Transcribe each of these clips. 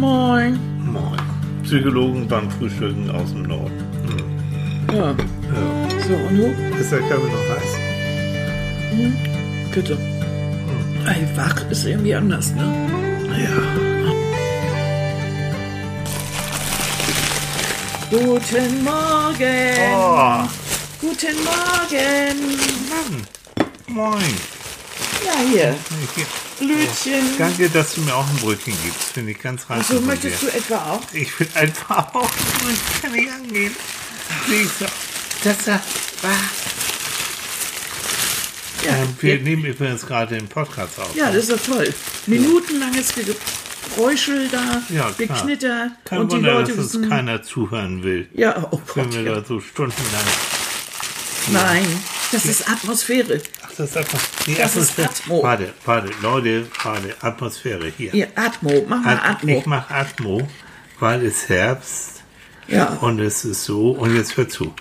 Moin. Moin. Psychologen beim Frühstücken aus dem Norden. Hm. Ja, Ja. so, und du? Ist der Kaffee noch heiß? Bitte. Ey, wach ist irgendwie anders, ne? Ja. Guten Morgen. Oh, Guten Morgen. Mann. Moin. Ja, hier. Ich- Blütchen. Danke, dass du mir auch ein Brötchen gibst. Finde ich ganz reizvoll. So, von möchtest du dir. etwa auch? Ich will einfach auch. Ich kann nicht angehen. Siehst du, Das da. Ja, Ähm, wir ja, nehmen übrigens gerade den Podcast auf. ja, das ist doch toll. Minutenlanges Geräuschel da, Ja. Geknitter. Kein und die Wunder, Leute dass uns wissen. keiner zuhören will. Ja, oh Wenn Gott. wir Ja. da so stundenlang. Nein, das ist Atmosphäre. Ach, das ist einfach. Die Das ist Atmosphäre. Atmo. Warte, warte, Leute, warte, Atmosphäre hier. Hier, Atmo. Mach mal At- Atmo. Ich mache Atmo, weil es Herbst Ja. und es ist so. Und jetzt hör zu.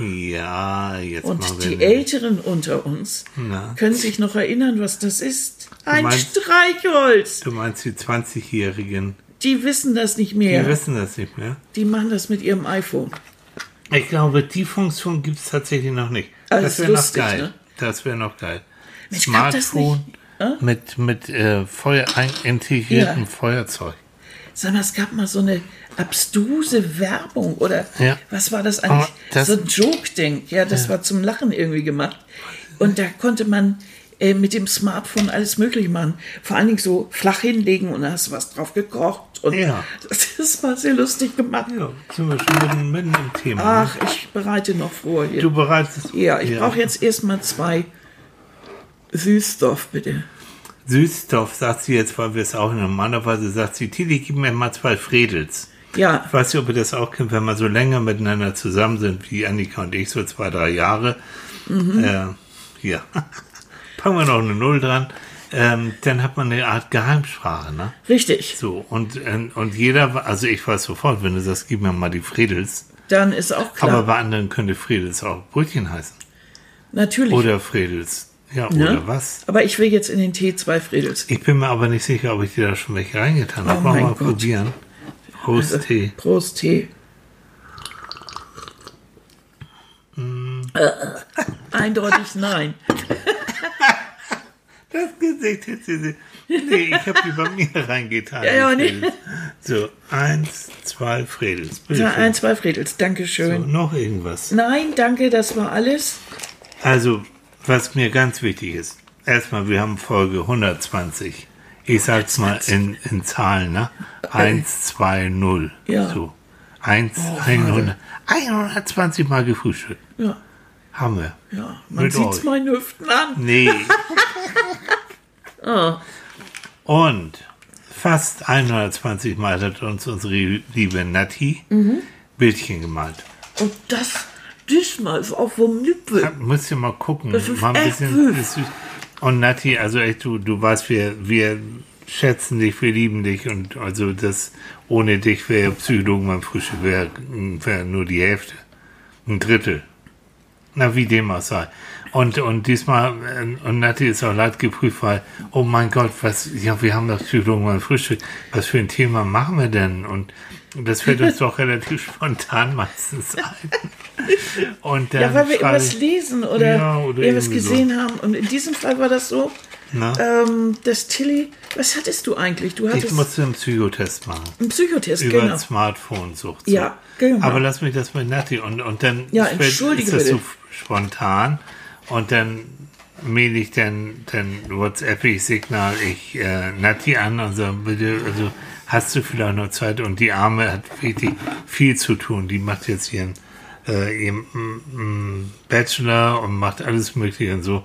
Ja, jetzt machen Ah. Und die eine- Älteren unter uns Na. können sich noch erinnern, was das ist. Ein meinst- Streichholz. Du meinst die 20-Jährigen? Die wissen das nicht Die mehr. wissen das nicht mehr. Die machen das mit ihrem iPhone. Ich glaube, die Funktion gibt es tatsächlich noch nicht. Ah, das wäre noch geil. ne? Das wäre noch geil. Mensch, Smartphone nicht? mit, mit äh, Feuer, integriertem Ja. Feuerzeug. Sag mal, es gab mal so eine abstruse Werbung oder Ja. was war das eigentlich? Das- so ein Joke-Ding. Ja, das war zum Lachen irgendwie gemacht. Und da konnte man äh, mit dem Smartphone alles Mögliche machen. Vor allen Dingen so flach hinlegen und da hast du was drauf gekocht. Und Ja. das, das war sehr lustig gemacht. Ja, sind wir schon mitten, mitten im Thema. ne? Ach, ich bereite noch vor hier. Du bereitest. ja, ich brauche jetzt erstmal zwei Süßstoff, bitte. Süßstoff, sagt sie jetzt, weil wir es auch normalerweise sagt sie, Tilly, gib mir mal zwei Fredels. Ja, Ich weiß nicht, ob ihr das auch kennt, wenn wir so länger miteinander zusammen sind, wie Annika und ich, so zwei, drei Jahre. Mhm. Äh, ja. Packen wir noch eine Null dran. Ähm, dann hat man eine Art Geheimsprache, ne? richtig. So, und, äh, und jeder, also ich weiß sofort, wenn du sagst, gib mir mal die Fredels. Dann ist auch klar. Aber bei anderen könnte Fredels auch Brötchen heißen. Natürlich. Oder Fredels. Ja, ne? oder was? Aber ich will jetzt in den Tee zwei Fredels. Ich bin mir aber nicht sicher, ob ich dir da schon welche reingetan habe. Oh Wollen wir mein mal Gott. probieren. Prost, Also, Tee. Prost, Tee. Mm. Äh, eindeutig nein. Das Gesicht hätte sie. Nee, ich habe die bei mir reingetan. Ja, ja, nee. Fredels. So, eins, zwei Fredels. Bitte Ja, schön. ein, zwei Fredels. so, Dankeschön. noch irgendwas. Nein, danke, das war alles. Also, was mir ganz wichtig ist. Erstmal, wir haben Folge 120. Ich sag's mal in, in Zahlen, ne? 1, 2, 0. Ja. So. 1, Oh, 100, 120 Mal gefrühstückt. Ja, Haben wir. ja. Man sieht's euch. meinen Hüften an. Nee. Ah. Und fast 120 Mal hat uns unsere liebe Nati Mhm. Bildchen gemalt. Und das diesmal ist auch vom Nippel. Ja, Müsst ihr mal gucken. Das ist mal ein echt bisschen, süß. Und Nati, also echt, du, du weißt, wir, wir schätzen dich, wir lieben dich und also das ohne dich wäre Psychologen beim Frühstück wäre wär nur die Hälfte. Ein Drittel. Na, wie dem auch sei. Und, und diesmal, äh, und Nati ist auch leid geprüft, weil, oh mein Gott, was, ja, wir haben doch Psychologen beim Frühstück. Was für ein Thema machen wir denn? Und das fällt uns doch relativ spontan meistens ein. Und dann Ja, weil wir irgendwas ich- lesen oder, Ja, oder irgendwas irgendwie so. gesehen haben. Und in diesem Fall war das so, ähm, dass Tilly, was hattest du eigentlich? Du Ich hattest musste einen Psychotest machen. einen Psychotest, Über genau. Smartphone-Sucht. Ja, genau. Aber lass mich das mit Nati und, und dann Ja, entschuldige ist das so bitte. Spontan und dann mail ich dann, dann WhatsApp ich Signal ich äh, Nati an und sage, bitte, also hast du vielleicht noch Zeit und die Arme hat wirklich viel zu tun. Die macht jetzt ihren, äh, ihren mm, mm, Bachelor und macht alles mögliche und so.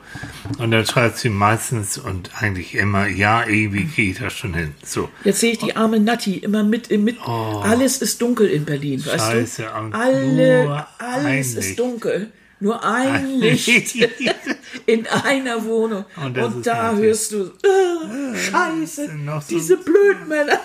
Und dann schreibt sie meistens und eigentlich immer, ja, irgendwie kriege ich das schon hin. So. Jetzt sehe ich die arme Natti immer mit, mit alles ist dunkel in Berlin, weißt Oh. Scheiße, du? Alle, alles ein ist dunkel. Nur ein Licht in einer Wohnung. Und Und, da hörst du, äh, Scheiße, noch so- diese Blödmänner.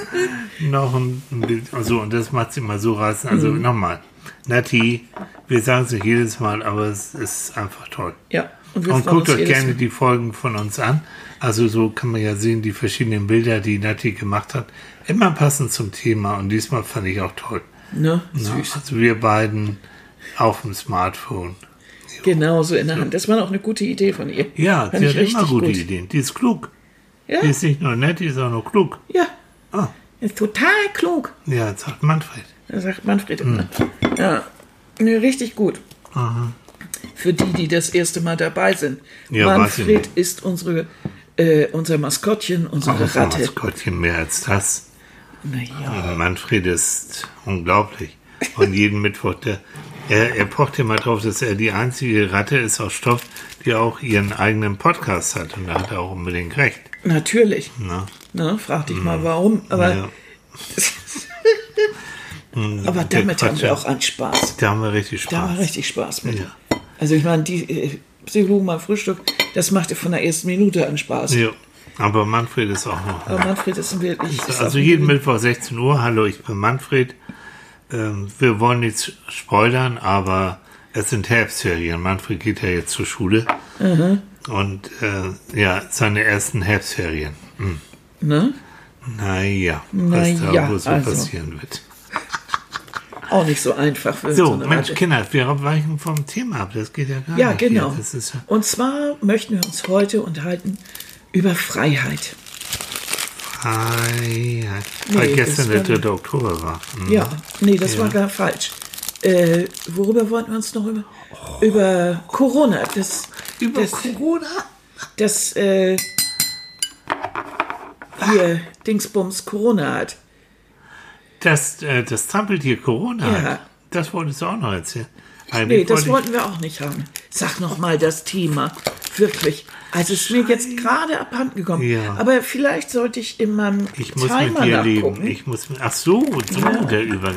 noch ein Bild. Also, und das macht sie mal so reißen. Also Mhm. nochmal. Nati, wir sagen es nicht jedes Mal, aber es ist einfach toll. Ja, und Und guckt euch gerne Mal. die Folgen von uns an. Also so kann man ja sehen, die verschiedenen Bilder, die Nati gemacht hat, immer passend zum Thema. Und diesmal fand ich auch toll. Ne? Süß. also wir beiden auf dem Smartphone. Genau so in der Hand. Das war auch eine gute Idee von ihr. Ja, Fand sie hat immer gute gut. Ideen. Die ist klug. Ja, Die ist nicht nur nett, die ist auch noch klug. ja. Ah, Ist total klug. ja, jetzt sagt Manfred. Das sagt Manfred immer. Hm. Ja, ne, richtig gut. Aha. Für die, die das erste Mal dabei sind. Ja, Manfred ist unsere, äh, unser Maskottchen, unsere ein Ratte. Maskottchen mehr als das. Naja, Manfred ist unglaublich. Und jeden Mittwoch, der, er, er pocht immer drauf, dass er die einzige Ratte ist aus Stoff, die auch ihren eigenen Podcast hat. Und da hat er auch unbedingt recht. natürlich. Ne? Ne, frag dich mal warum. Aber, Ja. aber der damit haben wir auch einen Spaß. Da haben wir richtig Da haben wir Spaß. richtig Spaß mit. Ja. Also ich meine, die äh, Psychologen mal Frühstück, das machte von der ersten Minute an Spaß. Ja. Aber Manfred ist auch noch. Aber Manfred ist ein wirklich. ist Also jeden Mittwoch 16 Uhr. Hallo, ich bin Manfred. Ähm, wir wollen nichts spoilern, aber es sind Herbstferien. Manfred geht ja jetzt zur Schule. Mhm. Und äh, ja, seine ersten Herbstferien. Hm. Ne? Naja, Na was da ja, wohl so also. passieren wird. Auch nicht so einfach für So, eine Mensch, Ratte. Kinder, wir weichen vom Thema ab. Das geht ja gar Ja, nicht. genau. Ja Und zwar möchten wir uns heute unterhalten über Freiheit. Freiheit. Nee, Weil das gestern der war- 3. Oktober war. Hm. Ja, nee, das Ja. war gar falsch. Äh, worüber wollten wir uns noch über? Über Corona. Das, Über das, Corona? das äh, hier Dingsbums Corona hat. Das, äh, das Trampeltier Corona. Ja. hat. Das wolltest du auch noch erzählen. Eigentlich Nee, das wollte wollten wir auch nicht haben. Sag noch mal das Thema. Wirklich. Also es ist mir jetzt gerade abhanden gekommen. Ja. Aber vielleicht sollte ich in meinem ich, muss Timer mit dir nachgucken. leben. Ich muss ach so, so der Übergang.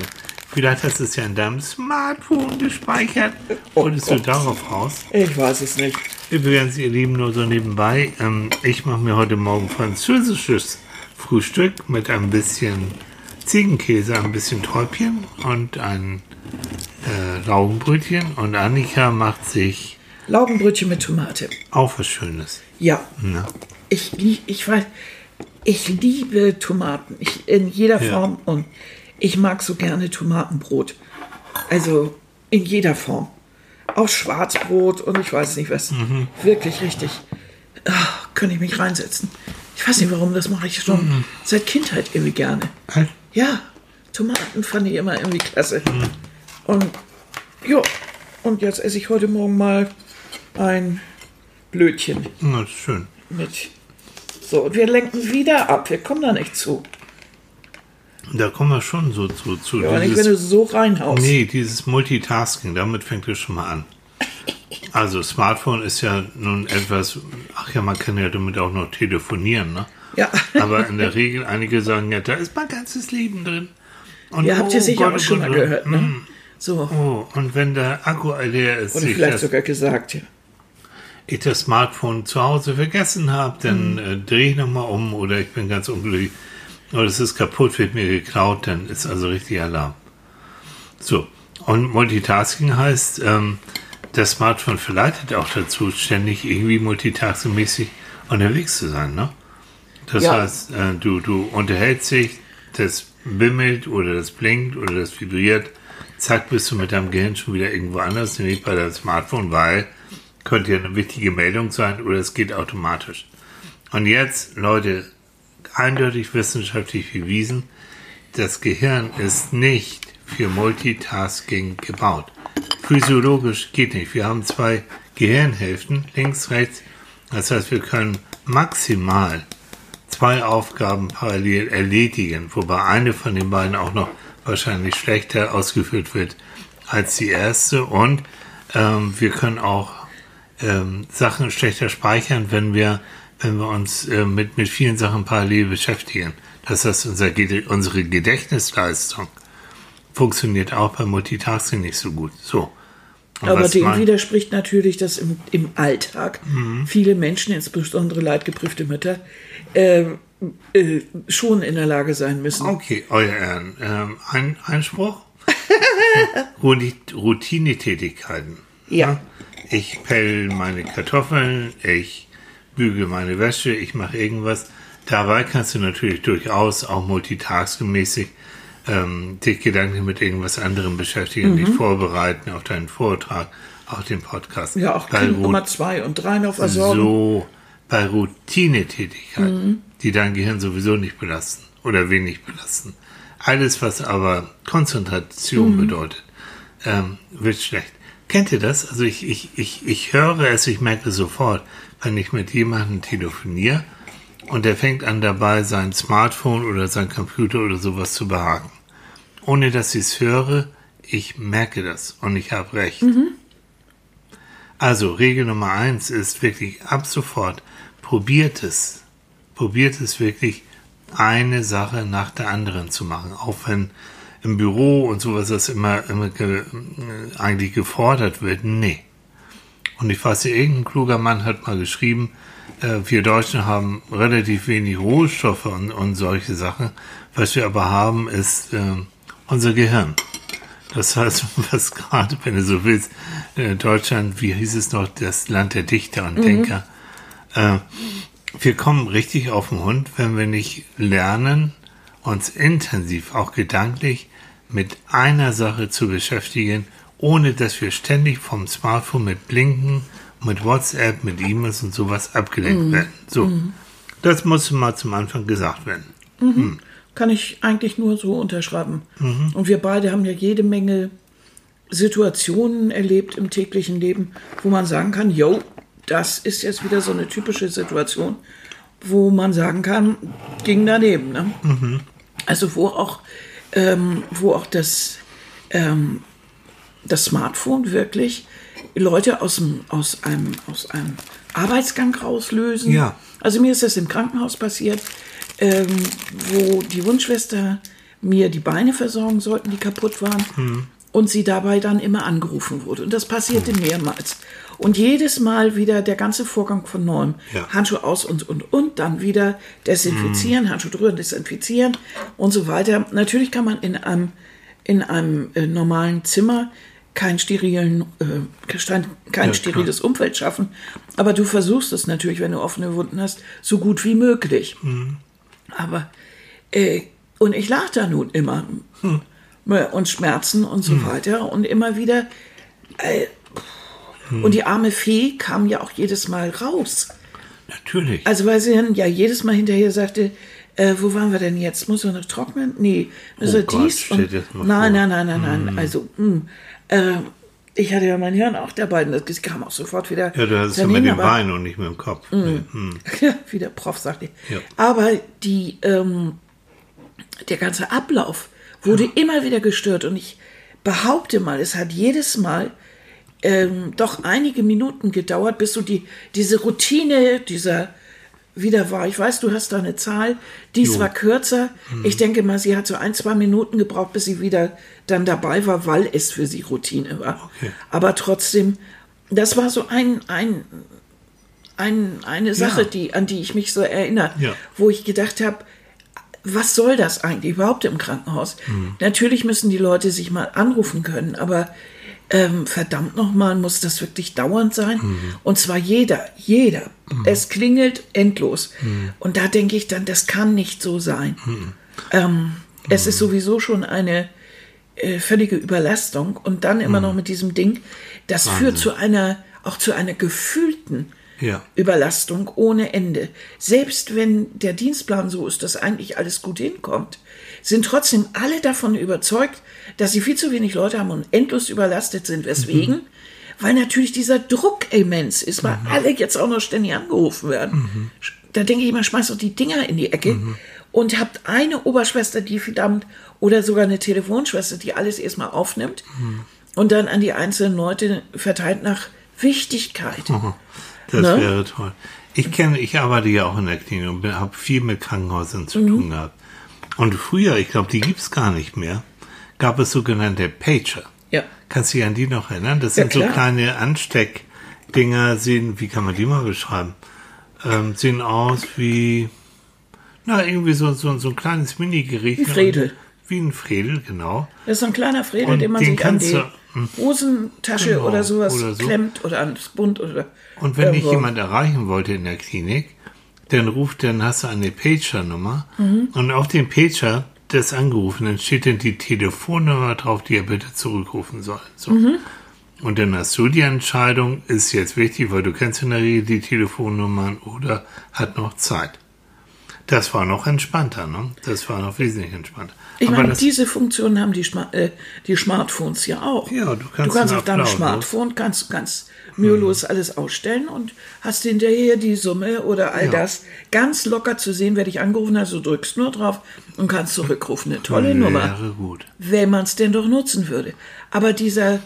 Vielleicht hast du es ja in deinem Smartphone gespeichert. Wolltest du darauf raus? Ich weiß es nicht. Übrigens, ihr Lieben, nur so nebenbei. Ähm, ich mache mir heute Morgen französisches Frühstück mit ein bisschen Ziegenkäse, ein bisschen Träubchen und ein äh, Laugenbrötchen. Und Annika macht sich Laugenbrötchen mit Tomate. auch was Schönes. Ja. Ne? Ich, ich weiß, ich liebe Tomaten. Ich, in jeder Ja. Form. Und ich mag so gerne Tomatenbrot. Also in jeder Form. Auch Schwarzbrot und ich weiß nicht was. Mhm. Wirklich richtig. Ah, könnte ich mich reinsetzen. Ich weiß nicht warum, das mache ich schon Mhm. seit Kindheit irgendwie gerne. Halt. Ja, Tomaten fand ich immer irgendwie klasse. Mhm. Und ja, und jetzt esse ich heute Morgen mal ein Blödchen Na, das ist schön. mit. So, und wir lenken wieder ab. Wir kommen da nicht zu. Da kommen wir schon so zu. zu Ja, aber nicht, wenn du so reinhaust. nee, dieses Multitasking, damit fängt es schon mal an. Also Smartphone ist ja nun etwas, ach ja, man kann ja damit auch noch telefonieren, ne? Ja. Aber in der Regel, einige sagen ja, da ist mein ganzes Leben drin. Und, Ihr habt ja oh sicher Gott, auch oh schon mal gehört, ne? mm, So. Oh, und wenn der Akku leer ist, Oder ich vielleicht sogar gesagt, ja. Ich das Smartphone zu Hause vergessen habe, dann Mhm. äh, drehe ich nochmal um oder ich bin ganz unglücklich. Oder es ist kaputt, wird mir geklaut, dann ist also richtig Alarm. So, und Multitasking heißt, ähm, das Smartphone verleitet auch dazu, ständig irgendwie multitasking-mäßig unterwegs zu sein. Ne? Das Ja. heißt, äh, du, du unterhältst dich, das bimmelt oder das blinkt oder das vibriert, zack, bist du mit deinem Gehirn schon wieder irgendwo anders, nämlich bei deinem Smartphone, weil könnte ja eine wichtige Meldung sein oder es geht automatisch. Und jetzt, Leute, eindeutig wissenschaftlich bewiesen, das Gehirn ist nicht für Multitasking gebaut. Physiologisch geht nicht. Wir haben zwei Gehirnhälften, links, rechts. Das heißt, wir können maximal zwei Aufgaben parallel erledigen, wobei eine von den beiden auch noch wahrscheinlich schlechter ausgeführt wird als die erste. Und ähm, wir können auch ähm, Sachen schlechter speichern, wenn wir, wenn wir uns äh, mit, mit vielen Sachen parallel beschäftigen. Das heißt, unser, unsere Gedächtnisleistung funktioniert auch beim Multitasking nicht so gut. So. Und Aber dem widerspricht natürlich, dass im, im Alltag Mhm. viele Menschen, insbesondere leidgeprüfte Mütter, äh, äh, schon in der Lage sein müssen. Okay, euer Ehren. Ähm, ein Einspruch? Rout- Routinetätigkeiten. Ja. Ich pell meine Kartoffeln, ich büge meine Wäsche, ich mache irgendwas. Dabei kannst du natürlich durchaus auch multitaskingmäßig ähm, dich Gedanken mit irgendwas anderem beschäftigen, dich vorbereiten auf deinen Vortrag, auch den Podcast. Ja, auch Bei Nummer zwei und drei noch versorgen. so bei Routinetätigkeiten, die dein Gehirn sowieso nicht belasten oder wenig belasten. Alles, was aber Konzentration bedeutet, ähm, wird schlecht. Kennt ihr das? Also ich, ich, ich, ich höre es, ich merke sofort, wenn ich mit jemandem telefoniere und der fängt an dabei, sein Smartphone oder sein Computer oder sowas zu behaken. Ohne dass ich es höre, ich merke das und ich habe recht. Also Regel Nummer eins ist wirklich ab sofort, probiert es. Probiert es wirklich, eine Sache nach der anderen zu machen. Auch wenn im Büro und sowas das immer, immer ge, äh, eigentlich gefordert wird. Nee. Und ich weiß, irgendein kluger Mann hat mal geschrieben, äh, wir Deutschen haben relativ wenig Rohstoffe und, und solche Sachen. Was wir aber haben, ist äh, unser Gehirn. Das heißt, was gerade, wenn du so willst, äh, Deutschland, wie hieß es noch, das Land der Dichter und Denker. Äh, wir kommen richtig auf den Hund, wenn wir nicht lernen, uns intensiv, auch gedanklich, mit einer Sache zu beschäftigen, ohne dass wir ständig vom Smartphone mit Blinken, mit WhatsApp, mit E-Mails und sowas abgelenkt werden. So, das muss mal zum Anfang gesagt werden. Kann ich eigentlich nur so unterschreiben. Und wir beide haben ja jede Menge Situationen erlebt im täglichen Leben, wo man sagen kann, yo, das ist jetzt wieder so eine typische Situation, wo man sagen kann, ging daneben. Ne? Also wo auch, ähm, wo auch das, ähm, das Smartphone wirklich Leute aus, dem, aus, einem, aus einem Arbeitsgang rauslösen. Ja. Also mir ist das im Krankenhaus passiert, ähm, wo die Wunschschwester mir die Beine versorgen sollten, die kaputt waren. Hm. Und sie dabei dann immer angerufen wurde. Und das passierte mehrmals. Und jedes Mal wieder der ganze Vorgang von neuem. Ja. Handschuh aus und, und, und. Dann wieder desinfizieren, Hm. Handschuh drüber, desinfizieren und so weiter. Natürlich kann man in einem, in einem äh, normalen Zimmer kein sterilen, äh, kein, Ja, steriles Umfeld schaffen. Aber du versuchst es natürlich, wenn du offene Wunden hast, so gut wie möglich. Aber, äh, und ich lag da nun immer. Und Schmerzen und so weiter. Und immer wieder. Äh, Und die arme Fee kam ja auch jedes Mal raus. Natürlich. Also, weil sie dann ja jedes Mal hinterher sagte, äh, wo waren wir denn jetzt? Muss er noch trocknen? Nee, müssen wir Oh Gott, dies und nein, vor. nein, nein, nein, nein. Also, mh, äh, ich hatte ja mein Hirn auch dabei und das kam auch sofort wieder. ja, du hast es ja mit dem Bein und nicht mit dem Kopf. Nee, hm. ja, wie der Prof sagte. Ja. Aber die, ähm, der ganze Ablauf wurde immer wieder gestört und ich behaupte mal, es hat jedes Mal ähm, doch einige Minuten gedauert, bis so die, diese Routine dieser wieder war. Ich weiß, du hast da eine Zahl, dies Jo. war kürzer. Ich denke mal, sie hat so ein, zwei Minuten gebraucht, bis sie wieder dann dabei war, weil es für sie Routine war. Okay. Aber trotzdem, das war so ein, ein, ein, eine Sache, Ja. die, an die ich mich so erinnere, Ja. wo ich gedacht habe, was soll das eigentlich überhaupt im Krankenhaus? Natürlich müssen die Leute sich mal anrufen können, aber ähm, verdammt nochmal, muss das wirklich dauernd sein? Und zwar jeder, jeder. Es klingelt endlos. Und da denke ich dann, das kann nicht so sein. Ähm, es ist sowieso schon eine äh, völlige Überlastung und dann immer noch mit diesem Ding, das führt zu einer, auch zu einer gefühlten Ja. Überlastung ohne Ende. Selbst wenn der Dienstplan so ist, dass eigentlich alles gut hinkommt, sind trotzdem alle davon überzeugt, dass sie viel zu wenig Leute haben und endlos überlastet sind. Weswegen? Weil natürlich dieser Druck immens ist, weil alle jetzt auch noch ständig angerufen werden. Da denke ich immer, schmeißt doch die Dinger in die Ecke und habt eine Oberschwester, die verdammt, oder sogar eine Telefonschwester, die alles erstmal aufnimmt und dann an die einzelnen Leute verteilt nach Wichtigkeit. Das Ne? wäre toll. Ich kenne, ich arbeite ja auch in der Klinik und habe viel mit Krankenhäusern zu Mhm. tun gehabt. Und früher, ich glaube, die gibt's gar nicht mehr, gab es sogenannte Pager. Ja. Kannst du dich an die noch erinnern? Das Ja, sind so klar. kleine Ansteckdinger, sehen, wie kann man die mal beschreiben? Ähm, sehen aus wie, na, irgendwie so, so, so ein kleines Mini-Gericht. Wie Fredel. Wie ein Fredel, genau. Das ist so ein kleiner Fredel, Und den man den sich an die hm. Hosentasche Genau, oder sowas oder so. klemmt oder ans Bund oder Und wenn dich irgendwo. jemand erreichen wollte in der Klinik, dann ruft, dann hast du eine Pager-Nummer Mhm. und auf dem Pager des Angerufenen steht dann die Telefonnummer drauf, die er bitte zurückrufen soll. So. Mhm. Und dann hast du die Entscheidung, ist jetzt wichtig, weil du kennst in der Regel die Telefonnummern oder hat noch Zeit. Das war noch entspannter, ne? Das war noch wesentlich entspannter. Ich Aber meine, diese Funktion haben die, Sma äh, die Smartphones ja auch. Ja, du kannst du kannst auf deinem Smartphone kannst, ganz mühelos alles ausstellen und hast hinterher die Summe oder all Ja. das ganz locker zu sehen, wer dich angerufen hat. Du drückst nur drauf und kannst zurückrufen. Eine tolle Nummer, wäre gut. wenn man es denn doch nutzen würde. Aber dieser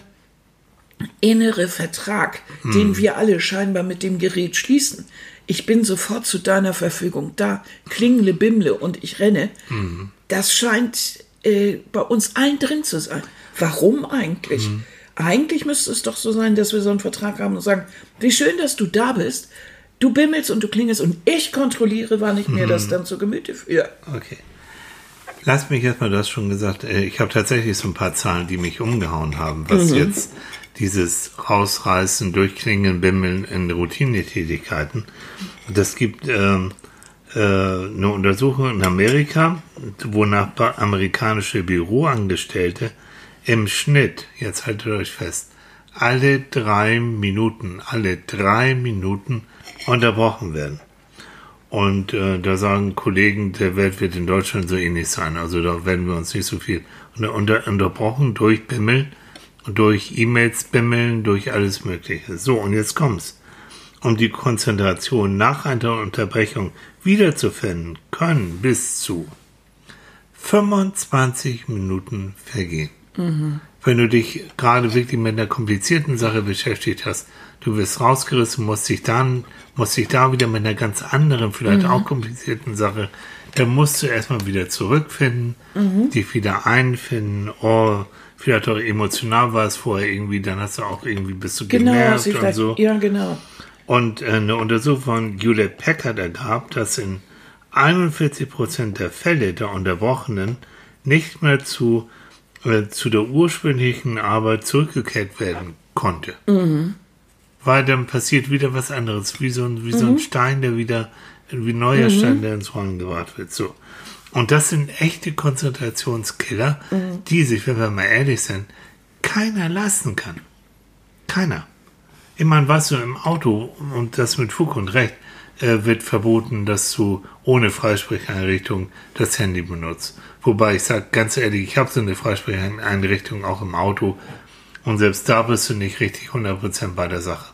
innere Vertrag, Hm. den wir alle scheinbar mit dem Gerät schließen, ich bin sofort zu deiner Verfügung da, klingle, bimle und ich renne, Hm. das scheint äh, bei uns allen drin zu sein. Warum eigentlich? Hm. Eigentlich müsste es doch so sein, dass wir so einen Vertrag haben und sagen, wie schön, dass du da bist. Du bimmelst und du klingelst und ich kontrolliere, wann ich mir Hm. das dann zu Gemüte führe. Okay. Lass mich erstmal, du hast schon gesagt, äh, ich habe tatsächlich so ein paar Zahlen, die mich umgehauen haben, was jetzt dieses Rausreißen, Durchklingen, Bimmeln in Routinetätigkeiten. Das gibt ähm, äh, eine Untersuchung in Amerika, wonach amerikanische Büroangestellte im Schnitt, jetzt haltet euch fest, alle drei Minuten, alle drei Minuten unterbrochen werden. Und äh, da sagen Kollegen, der Welt wird in Deutschland so ähnlich sein. Also da werden wir uns nicht so viel unter, unter, unterbrochen durch Bimmeln, durch E-Mails bimmeln, durch alles Mögliche. So, und jetzt kommt's. Um die Konzentration nach einer Unterbrechung wiederzufinden, können bis zu 25 Minuten vergehen. Wenn du dich gerade wirklich mit einer komplizierten Sache beschäftigt hast, du wirst rausgerissen, musst dich dann, musst dich da wieder mit einer ganz anderen, vielleicht auch komplizierten Sache, dann musst du erstmal wieder zurückfinden, dich wieder einfinden, oh, vielleicht auch emotional war es vorher irgendwie, dann hast du auch irgendwie, bist du Genau, genervt und so. ja, genau. Und äh, eine Untersuchung von Hewlett Packard ergab, dass in 41 Prozent der Fälle der Unterbrochenen nicht mehr zu, äh, zu der ursprünglichen Arbeit zurückgekehrt werden konnte. Weil dann passiert wieder was anderes, wie so ein, wie so ein Stein, der wieder, wie ein neuer Stein, der ins Rollen gebracht wird. So. Und das sind echte Konzentrationskiller, die sich, wenn wir mal ehrlich sind, keiner lassen kann. Keiner. Meine, weißt du, im Auto, und das mit Fug und Recht, äh, wird verboten, dass du ohne Freisprecheinrichtung das Handy benutzt. Wobei ich sage ganz ehrlich, ich habe so eine Freisprecheinrichtung auch im Auto und selbst da bist du nicht richtig 100% bei der Sache.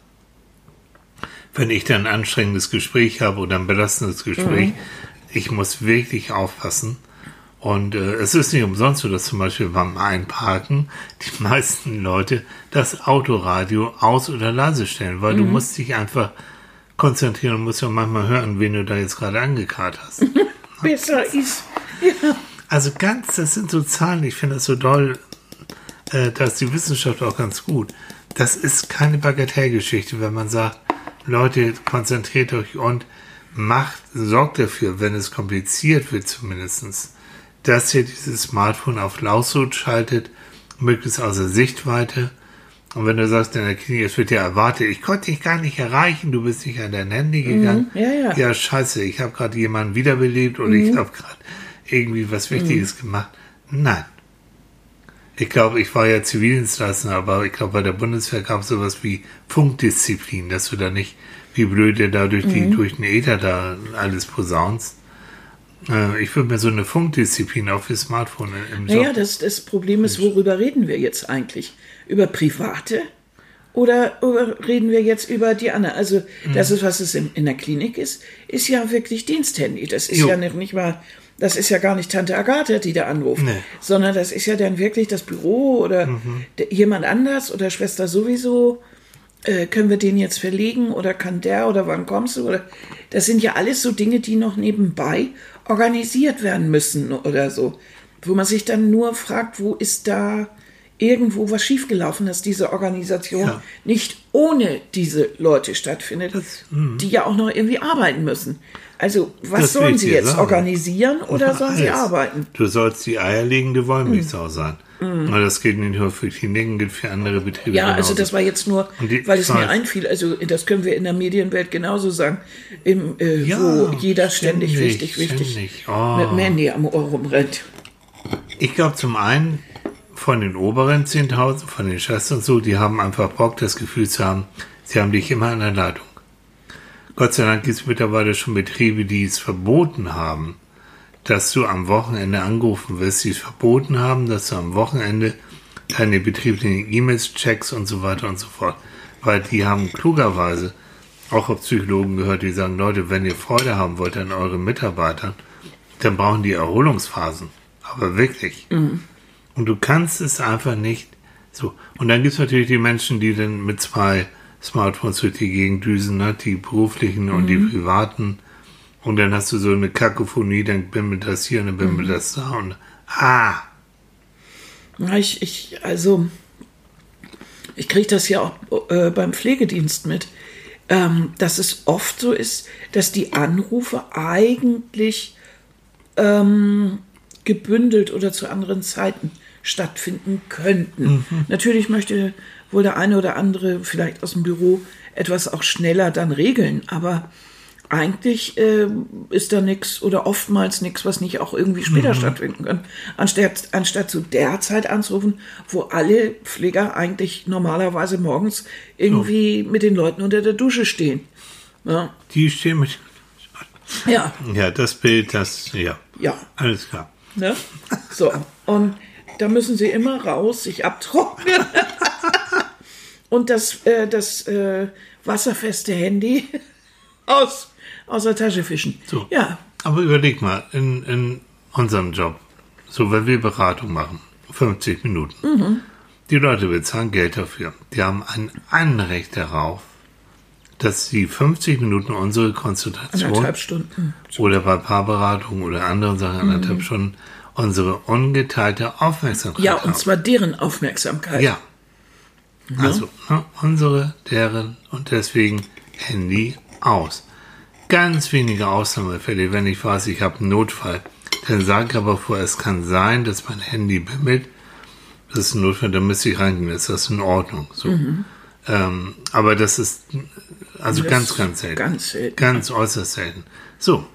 Wenn ich dann ein anstrengendes Gespräch habe oder ein belastendes Gespräch, ich muss wirklich aufpassen. Und äh, es ist nicht umsonst so, dass zum Beispiel beim Einparken die meisten Leute das Autoradio aus- oder leise stellen, weil du musst dich einfach konzentrieren und musst ja manchmal hören, wen du da jetzt gerade angekarrt hast. Besser ist. Ja. Also ganz, das sind so Zahlen, ich finde das so toll, äh, dass die Wissenschaft auch ganz gut. Das ist keine Bagatellgeschichte, wenn man sagt, Leute, konzentriert euch und macht, sorgt dafür, wenn es kompliziert wird zumindestens, dass ihr dieses Smartphone auf Lautlos schaltet, möglichst außer Sichtweite. Und wenn du sagst in der Klinik, es wird ja erwartet, ich konnte dich gar nicht erreichen, du bist nicht an dein Handy gegangen. ja, ja. Ja, scheiße, ich habe gerade jemanden wiederbelebt oder ich habe gerade irgendwie was Wichtiges gemacht. Nein. Ich glaube, ich war ja Zivildienstleister, aber ich glaube, bei der Bundeswehr gab es sowas wie Funkdisziplin, dass du da nicht wie blöde da durch, die, durch den Äther da alles posaunst. Äh, ich würde mir so eine Funkdisziplin auch für Smartphone im Job. Naja, das, das Problem ist, worüber reden wir jetzt eigentlich? Über private? Oder, oder reden wir jetzt über die anderen? Also, Mhm. das ist, was es in, in der Klinik ist, ist ja wirklich Diensthandy. Das ist Jo. ja nicht, nicht mal, das ist ja gar nicht Tante Agatha, die da anruft, Nee. sondern das ist ja dann wirklich das Büro oder Mhm. jemand anders oder Schwester sowieso. Äh, können wir den jetzt verlegen oder kann der oder wann kommst du? Oder das sind ja alles so Dinge, die noch nebenbei organisiert werden müssen oder so. Wo man sich dann nur fragt, wo ist da irgendwo was schiefgelaufen, dass diese Organisation Ja. nicht ohne diese Leute stattfindet, die ja auch noch irgendwie arbeiten müssen. Also, was Das sollen sie jetzt? sagen. Organisieren oder sollen sie arbeiten? Du sollst die eierlegende Wollmilchsau Mhm. sein. Aber das geht nicht nur für Kliniken, gilt für andere Betriebe. Ja, also genauso. das war jetzt nur, die- weil es mir einfiel, also das können wir in der Medienwelt genauso sagen, im, äh, Ja, wo jeder ständig, ständig, wichtig, wichtig ständig. Oh. mit dem Handy am Ohr rumrennt. Ich glaube zum einen von den oberen 10.000, von den Chefs und so, die haben einfach Bock, das Gefühl zu haben, sie haben dich immer an der Leitung. Gott sei Dank gibt es mittlerweile schon Betriebe, die es verboten haben, dass du am Wochenende angerufen wirst, die es verboten haben, dass du am Wochenende deine betrieblichen E-Mails checkst und so weiter und so fort. Weil die haben klugerweise auch auf Psychologen gehört, die sagen, Leute, wenn ihr Freude haben wollt an euren Mitarbeitern, dann brauchen die Erholungsphasen. Aber wirklich. Und du kannst es einfach nicht so. Und dann gibt es natürlich die Menschen, die dann mit zwei Smartphones durch die Gegend düsen, ne? die beruflichen und die privaten. Und dann hast du so eine Kakophonie, dann bimmelt das hier und dann bimmelt das da und ah, ich, ich, also, ich kriege das ja auch äh, beim Pflegedienst mit, ähm, dass es oft so ist, dass die Anrufe eigentlich ähm, gebündelt oder zu anderen Zeiten stattfinden könnten. Natürlich möchte wohl der eine oder andere vielleicht aus dem Büro etwas auch schneller dann regeln, aber eigentlich äh, ist da nichts oder oftmals nichts, was nicht auch irgendwie später stattfinden kann. Anstatt, anstatt zu der Zeit anzurufen, wo alle Pfleger eigentlich normalerweise morgens irgendwie mit den Leuten unter der Dusche stehen. Ja, die stehen mit. ja, Ja, das Bild, das, ja, ja. alles klar. Ne? So, und da müssen sie immer raus, sich abtrocknen. und das, äh, das äh, wasserfeste Handy aus, aus der Tasche fischen. So. Ja, Aber überleg mal, in, in unserem Job, so wenn wir Beratung machen, 50 Minuten, die Leute bezahlen Geld dafür. Die haben ein Anrecht darauf, dass sie 50 Minuten unsere Konsultation anderthalb Stunden. oder bei Paarberatungen oder anderen Sachen anderthalb Stunden unsere ungeteilte Aufmerksamkeit Ja, haben. und zwar deren Aufmerksamkeit. Ja. Also, ne, unsere, deren und deswegen Handy aus. Ganz wenige Ausnahmefälle, wenn ich weiß, ich habe einen Notfall, dann sage ich aber vor, es kann sein, dass mein Handy bimmelt. Das ist ein Notfall, da müsste ich reingehen, ist das in Ordnung. So. Ähm, aber das ist also Das ganz, ganz selten. ganz selten. Ganz äußerst selten. So.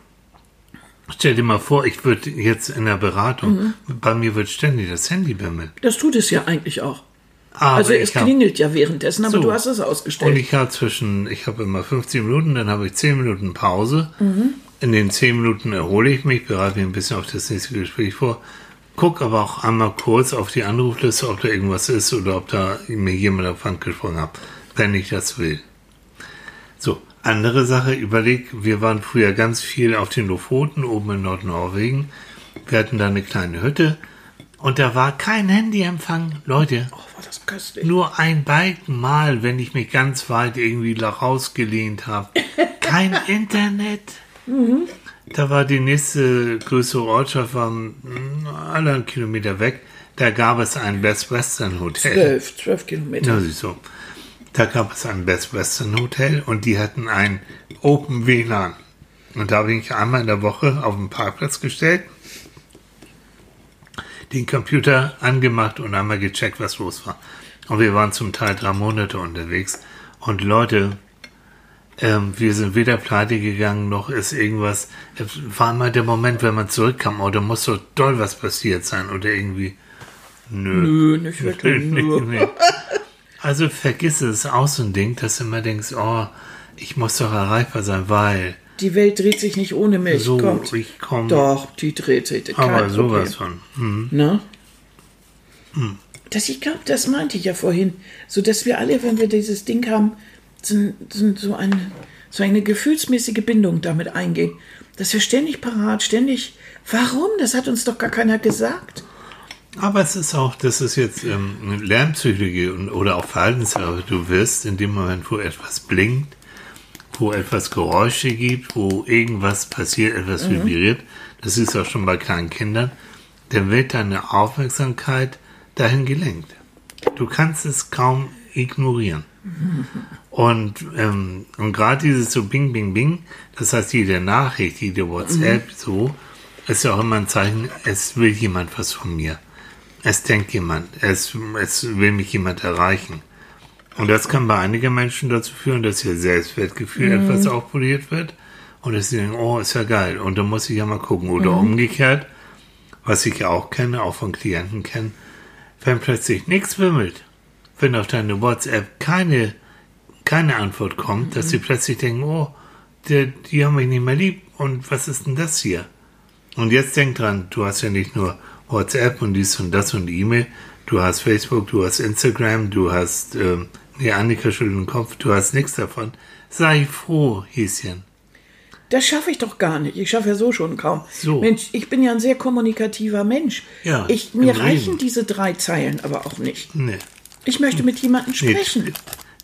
Stell dir mal vor, ich würde jetzt in der Beratung, bei mir wird ständig das Handy bimmeln. Das tut es ja eigentlich auch. Aber also es klingelt ja währenddessen, aber So. du hast es Und ausgestellt. ich habe zwischen, ich habe immer 15 Minuten, dann habe ich 10 Minuten Pause. Mhm. In den 10 Minuten erhole ich mich, bereite mich ein bisschen auf das nächste Gespräch vor, guck aber auch einmal kurz auf die Anrufliste, ob da irgendwas ist oder ob da mir jemand auf Hand gesprochen hat, wenn ich das will. So, andere Sache, überleg, wir waren früher ganz viel auf den Lofoten oben in Nordnorwegen. Wir hatten da eine kleine Hütte und da war kein Handyempfang. Leute, oh, war das köstlich. nur ein Balken Mal, wenn ich mich ganz weit irgendwie rausgelehnt habe. Kein Internet. Da war die nächste größere Ortschaft, war mm, alle einen Kilometer weg. Da gab es ein Best Western Hotel. Zwölf, zwölf Kilometer. Siehst du. Da gab es ein Best Western Hotel und die hatten ein Open WLAN. Und da habe ich einmal in der Woche auf den Parkplatz gestellt, den Computer angemacht und einmal gecheckt, was los war. Und wir waren zum Teil drei Monate unterwegs. Und Leute, ähm, wir sind weder pleite gegangen, noch ist irgendwas. Es war immer der Moment, wenn man zurückkam, oh, da muss so doll was passiert sein oder irgendwie. Nö. Nö, nicht wirklich. Nö. Also vergiss es, auch so ein Ding, dass du immer denkst, oh, ich muss doch erreichbar sein, weil Die Welt dreht sich nicht ohne mich. so, Kommt. ich komme, Doch, die dreht sich. aber Problem. sowas von. Hm. Ne? Das, ich glaube, das meinte ich ja vorhin. So dass wir alle, wenn wir dieses Ding haben, sind, sind so, eine, so eine gefühlsmäßige Bindung damit eingehen. Dass wir ständig parat, ständig. Warum? Das hat uns doch gar keiner gesagt. Aber es ist auch, das ist jetzt ähm, Lernpsychologie und, oder auch Verhaltenstherapie. Du wirst in dem Moment, wo etwas blinkt, wo etwas Geräusche gibt, wo irgendwas passiert, etwas vibriert, das ist auch schon bei kleinen Kindern, dann wird deine Aufmerksamkeit dahin gelenkt. Du kannst es kaum ignorieren. Und, ähm, und gerade dieses so Bing, Bing, Bing, das heißt, jede Nachricht, jede WhatsApp, so, ist ja auch immer ein Zeichen, es will jemand was von mir. Es denkt jemand, es, es will mich jemand erreichen. Und das kann bei einigen Menschen dazu führen, dass ihr Selbstwertgefühl Mhm. etwas aufpoliert wird und dass sie denken, oh, ist ja geil. Und dann muss ich ja mal gucken. Oder Mhm. umgekehrt, was ich auch kenne, auch von Klienten kenne, wenn plötzlich nichts wimmelt, wenn auf deine WhatsApp keine, keine Antwort kommt, dass sie plötzlich denken, oh, die, die haben mich nicht mehr lieb und was ist denn das hier? Und jetzt denk dran, du hast ja nicht nur WhatsApp und dies und das und E-Mail, du hast Facebook, du hast Instagram, du hast, ähm, nee, Annika schüttelt den Kopf, du hast nichts davon. Sei froh, Häschen. Das schaffe ich doch gar nicht. Ich schaffe ja so schon kaum. So. Mensch, ich bin ja ein sehr kommunikativer Mensch. Ja, ich, mir reichen Reden. diese drei Zeilen aber auch nicht. Nee. Ich möchte mit jemandem nee sprechen. Tw-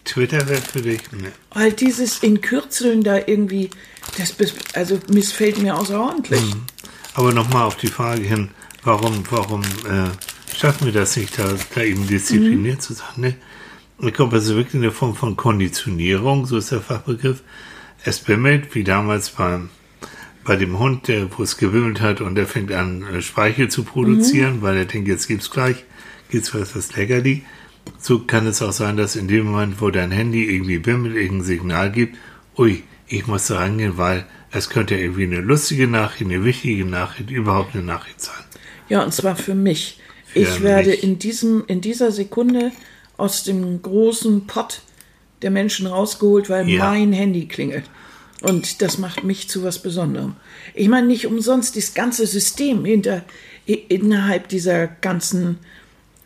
Twitter wäre für dich, nee. Weil dieses in Kürzeln da irgendwie, das also missfällt mir außerordentlich. Mhm. Aber nochmal auf die Frage hin, warum, warum äh, schaffen wir das nicht, da, da eben diszipliniert zu sein? Ne? Ich glaube, es ist wirklich eine Form von Konditionierung, so ist der Fachbegriff. Es bimmelt, wie damals beim, bei dem Hund, der, wo es gewimmelt hat und der fängt an, äh, Speichel zu produzieren, weil er denkt, jetzt gibt's gleich, gibt's was, was Leckerli. So kann es auch sein, dass in dem Moment, wo dein Handy irgendwie bimmelt, irgendein Signal gibt, ui, ich muss da rangehen, weil es könnte irgendwie eine lustige Nachricht, eine wichtige Nachricht, überhaupt eine Nachricht sein. Ja, und zwar für mich. Für ich werde mich. in diesem, in dieser Sekunde aus dem großen Pott der Menschen rausgeholt, weil Ja. mein Handy klingelt. Und das macht mich zu was Besonderem. Ich meine, nicht umsonst, das ganze System hinter, innerhalb dieser ganzen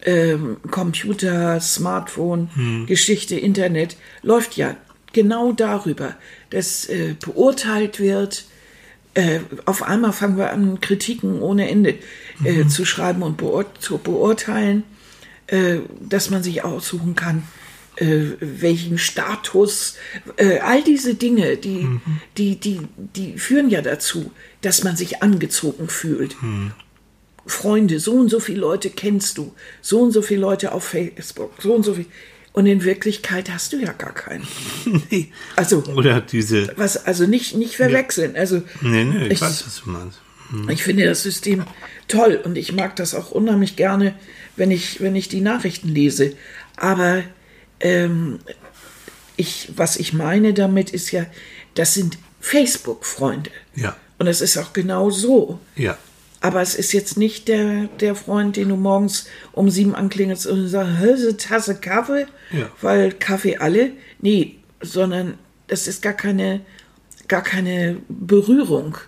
ähm, Computer, Smartphone, Geschichte, Internet, läuft ja genau darüber, dass äh, beurteilt wird, äh, auf einmal fangen wir an, Kritiken ohne Ende äh, zu schreiben und beur zu beurteilen, äh, dass man sich aussuchen kann, äh, welchen Status, äh, all diese Dinge, die, die, die, die führen ja dazu, dass man sich angezogen fühlt. Freunde, so und so viele Leute kennst du, so und so viele Leute auf Facebook, so und so viel. Und in Wirklichkeit hast du ja gar keinen. Nee. Also, Oder diese, was, also nicht, nicht verwechseln. Also, nee, nee, ich, ich, weiß, was du meinst. ich finde das System toll und ich mag das auch unheimlich gerne, wenn ich, wenn ich die Nachrichten lese. Aber ähm, ich, was ich meine damit ist ja, das sind Facebook-Freunde. Ja, Und das ist auch genau so. ja, Aber es ist jetzt nicht der, der Freund, den du morgens um sieben anklingelst und sagst, Hölse, Tasse Kaffee, Ja. weil Kaffee alle. Nee, sondern das ist gar keine, gar keine Berührung.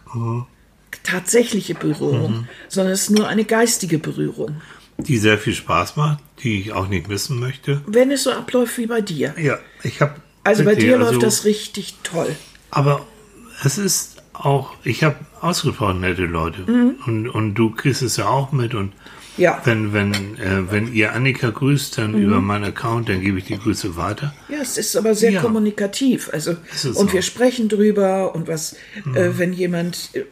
Tatsächliche Berührung, sondern es ist nur eine geistige Berührung. Die sehr viel Spaß macht, die ich auch nicht missen möchte. Wenn es so abläuft wie bei dir. Ja, ich habe. Also bei dir läuft das richtig toll. Aber es ist auch, ich habe ausgesprochen nette Leute. Mhm. Und, und du kriegst es ja auch mit. Und Ja. wenn, wenn, äh, wenn ihr Annika grüßt, dann Mhm. über meinen Account, dann gebe ich die Grüße weiter. Ja, es ist aber sehr Ja. kommunikativ. Also und wir auch. sprechen drüber und was, äh, wenn jemand, äh,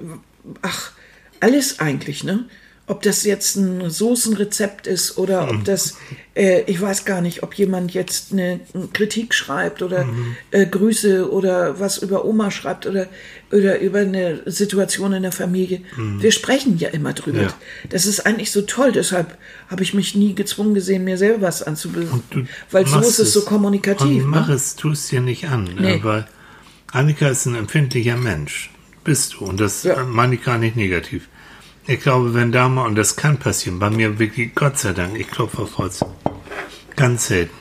ach, alles eigentlich, ne? Ob das jetzt ein Soßenrezept ist oder ob das, äh, ich weiß gar nicht, ob jemand jetzt eine, eine Kritik schreibt oder äh, Grüße oder was über Oma schreibt oder, oder über eine Situation in der Familie. Wir sprechen ja immer drüber. Ja. Das ist eigentlich so toll. Deshalb habe ich mich nie gezwungen gesehen, mir selber was anzubilden. Weil so ist es so kommunikativ. Und mach Ne? es, tu es dir nicht an. Nee. Ne? Weil Annika ist ein empfindlicher Mensch. Bist du. Und das Ja. meine ich gar nicht negativ. Ich glaube, wenn da mal, und das kann passieren, bei mir wirklich, Gott sei Dank, ich klopfe auf Holz, ganz selten,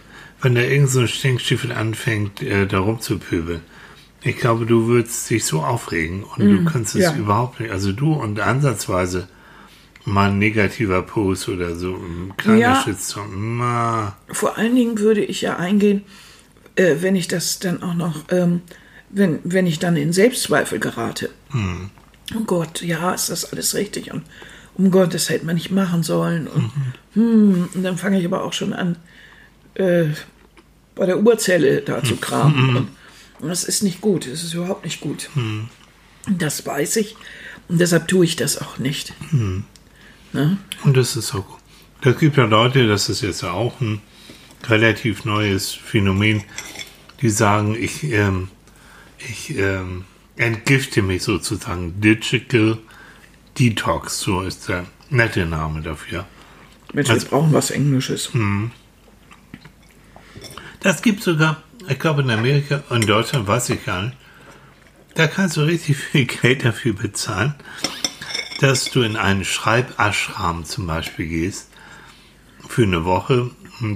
wenn da irgend so ein Stinkstiefel anfängt, äh, da rumzupöbeln, ich glaube, du würdest dich so aufregen und du kannst es Mm, ja. überhaupt nicht. Also du und ansatzweise mal ein negativer Post oder so, ein kleiner Ja. Shitstorm, ma, Vor allen Dingen würde ich ja eingehen, äh, wenn ich das dann auch noch, ähm, wenn, wenn ich dann in Selbstzweifel gerate. Oh Gott, ja, ist das alles richtig? Und um Gott, das hätte man nicht machen sollen. Und, hm, und dann fange ich aber auch schon an, äh, bei der Urzelle da zu kramen. Und, und das ist nicht gut, das ist überhaupt nicht gut. Und Das weiß ich und deshalb tue ich das auch nicht. Ne? Und das ist auch gut. Es gibt ja Leute, das ist jetzt ja auch ein, relativ neues Phänomen. Die sagen, ich, ähm, ich ähm, entgifte mich sozusagen. Digital Detox, so ist der nette Name dafür. Mensch, wir Also- brauchen was Englisches. Das gibt sogar, ich glaube in Amerika und Deutschland weiß ich gar nicht. Da kannst du richtig viel Geld dafür bezahlen, dass du in einen Schreibashram zum Beispiel gehst für eine Woche,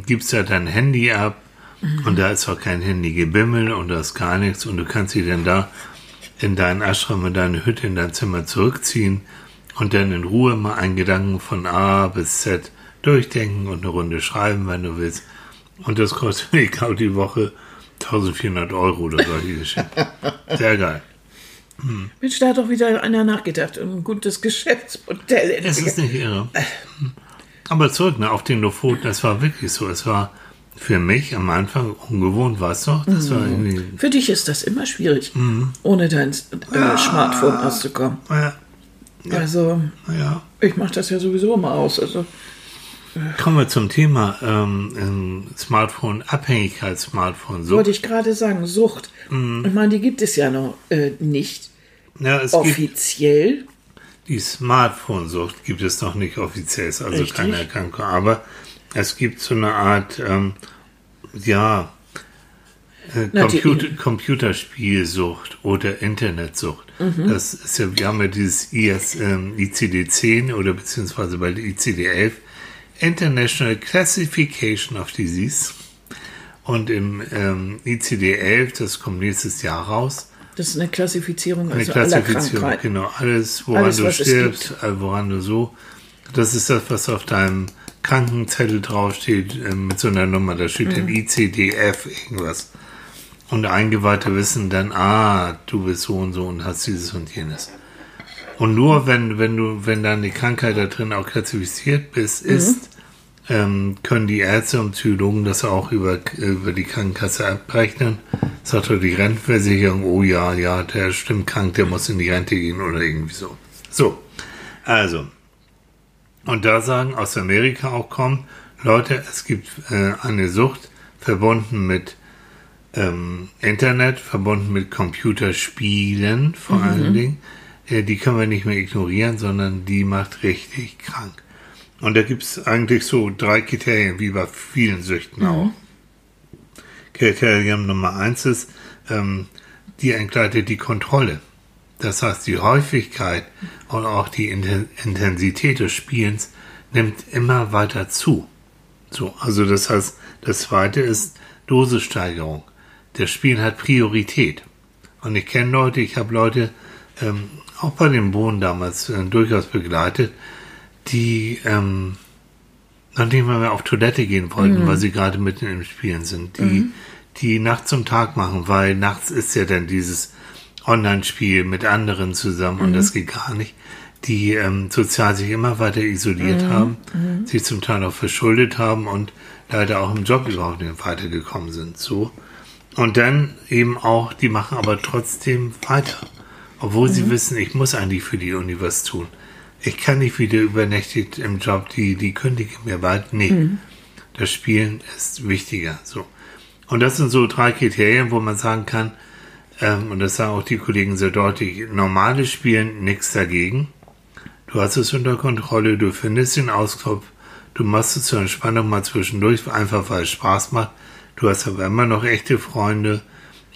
gibst da dein Handy ab und da ist auch kein Handygebimmel und da ist gar nichts und du kannst dich dann da in deinen Ashram, in deine Hütte, in dein Zimmer zurückziehen und dann in Ruhe mal einen Gedanken von A bis Z durchdenken und eine Runde schreiben, wenn du willst. Und das kostet, ich glaube, die Woche 1400 Euro oder solche Geschichten. Sehr geil. Mensch, da hat doch wieder einer nachgedacht und ein gutes Geschäftsmodell Es ist nicht irre. Aber zurück ne, auf den Lofoten, es war wirklich so. Es war für mich am Anfang ungewohnt, war es doch. Das war irgendwie, Für dich ist das immer schwierig, Mhm. ohne dein äh, Smartphone auszukommen. ja, Also, ja. ich mache das ja sowieso immer aus. Also, Kommen wir zum Thema ähm, ähm, Smartphone, Abhängigkeits-Smartphone. So, wollte ich gerade sagen, Sucht. Mhm. Ich meine, die gibt es ja noch äh, nicht ja, es gibt offiziell. die Smartphone-Sucht, gibt es noch nicht offiziell, ist also Richtig. keine Erkrankung. Aber es gibt so eine Art, ähm, ja, äh, Computer, Computerspielsucht oder Internetsucht. Mhm. Das ist ja, wir haben ja dieses IS, ähm, ICD-10 oder beziehungsweise bei der ICD-11, International Classification of Disease. Und im ähm, ICD-11, das kommt nächstes Jahr raus, Das ist eine Klassifizierung eine also aller Klassifizierung, Krankheiten. genau. Alles, woran Alles, du stirbst, äh, woran du so. Das ist das, was auf deinem Krankenzettel draufsteht, äh, mit so einer Nummer. Da steht Mhm. dann ICDF irgendwas. Und Eingeweihte wissen dann, ah, du bist so und so und hast dieses und jenes. Und nur wenn, wenn du, wenn dann die Krankheit da drin auch klassifiziert bist, Mhm. ist, ähm, können die Ärzte und Psychologen das auch über, über die Krankenkasse abrechnen. Sagt doch die Rentenversicherung, oh ja, ja, der stimmt krank, der muss in die Rente gehen oder irgendwie so. So, also. Und da sagen aus Amerika auch kommen, Leute, es gibt äh, eine Sucht verbunden mit ähm, Internet, verbunden mit Computerspielen vor allen Dingen. Äh, die können wir nicht mehr ignorieren, sondern die macht richtig krank. Und da gibt es eigentlich so drei Kriterien, wie bei vielen Süchten auch. Kriterium Nummer eins ist, ähm, die entgleitet die Kontrolle. Das heißt, die Häufigkeit und auch die Inten- Intensität des Spielens nimmt immer weiter zu. So, also das heißt, das zweite ist Dosissteigerung. Das Spielen hat Priorität. Und ich kenne Leute, ich habe Leute, ähm, auch bei dem Bohnen damals äh, durchaus begleitet, die ähm, noch nicht mal mehr auf Toilette gehen wollten, weil sie gerade mitten im Spielen sind. Die, die nachts zum Tag machen, weil nachts ist ja dann dieses Online-Spiel mit anderen zusammen und das geht gar nicht. Die ähm, sozial sich immer weiter isoliert haben, sich zum Teil auch verschuldet haben und leider auch im Job überhaupt nicht weitergekommen sind. So. Und dann eben auch, die machen aber trotzdem weiter. Obwohl sie wissen, ich muss eigentlich für die Uni was tun. Ich kann nicht wieder übernächtigt im Job, die, die kündigen mir bald. Nee. Das Spielen ist wichtiger. So. Und das sind so drei Kriterien, wo man sagen kann, ähm, und das sagen auch die Kollegen sehr deutlich, normales Spielen, nichts dagegen. Du hast es unter Kontrolle, du findest den Auskopf, du machst es zur Entspannung mal zwischendurch, einfach weil es Spaß macht. Du hast aber immer noch echte Freunde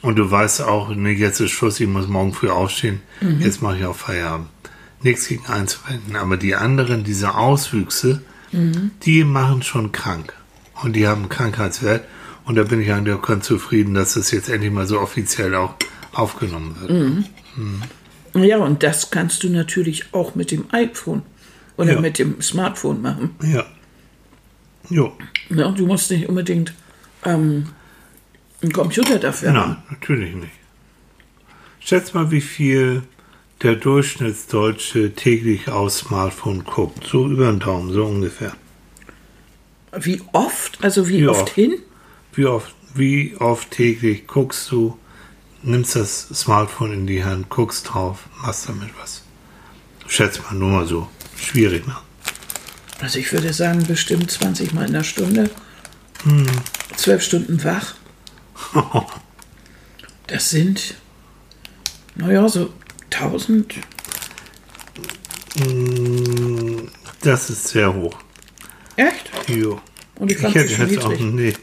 und du weißt auch, nee, jetzt ist Schluss, ich muss morgen früh aufstehen, jetzt mache ich auch Feierabend. Nichts gegen einzuwenden, aber die anderen, diese Auswüchse, die machen schon krank und die haben Krankheitswert und da bin ich eigentlich auch ganz zufrieden, dass das jetzt endlich mal so offiziell auch aufgenommen wird. Ja, und das kannst du natürlich auch mit dem iPhone oder Ja. mit dem Smartphone machen. Ja. Jo, Ja, du musst nicht unbedingt ähm, einen Computer dafür haben. Nein, natürlich nicht. Schätz mal, wie viel der Durchschnittsdeutsche täglich aufs Smartphone guckt. So über den Daumen, so ungefähr. Wie oft? Also wie Wie oft oft? hin? Wie oft, wie oft täglich guckst du, nimmst das Smartphone in die Hand, guckst drauf, machst damit was. Schätz mal nur mal so. Schwierig, ne? Also ich würde sagen, bestimmt 20 Mal in der Stunde. Zwölf Stunden wach. Das sind, naja, so 1000. Das ist sehr hoch. Echt? Jo. Und ich Ich hätte jetzt auch, nee.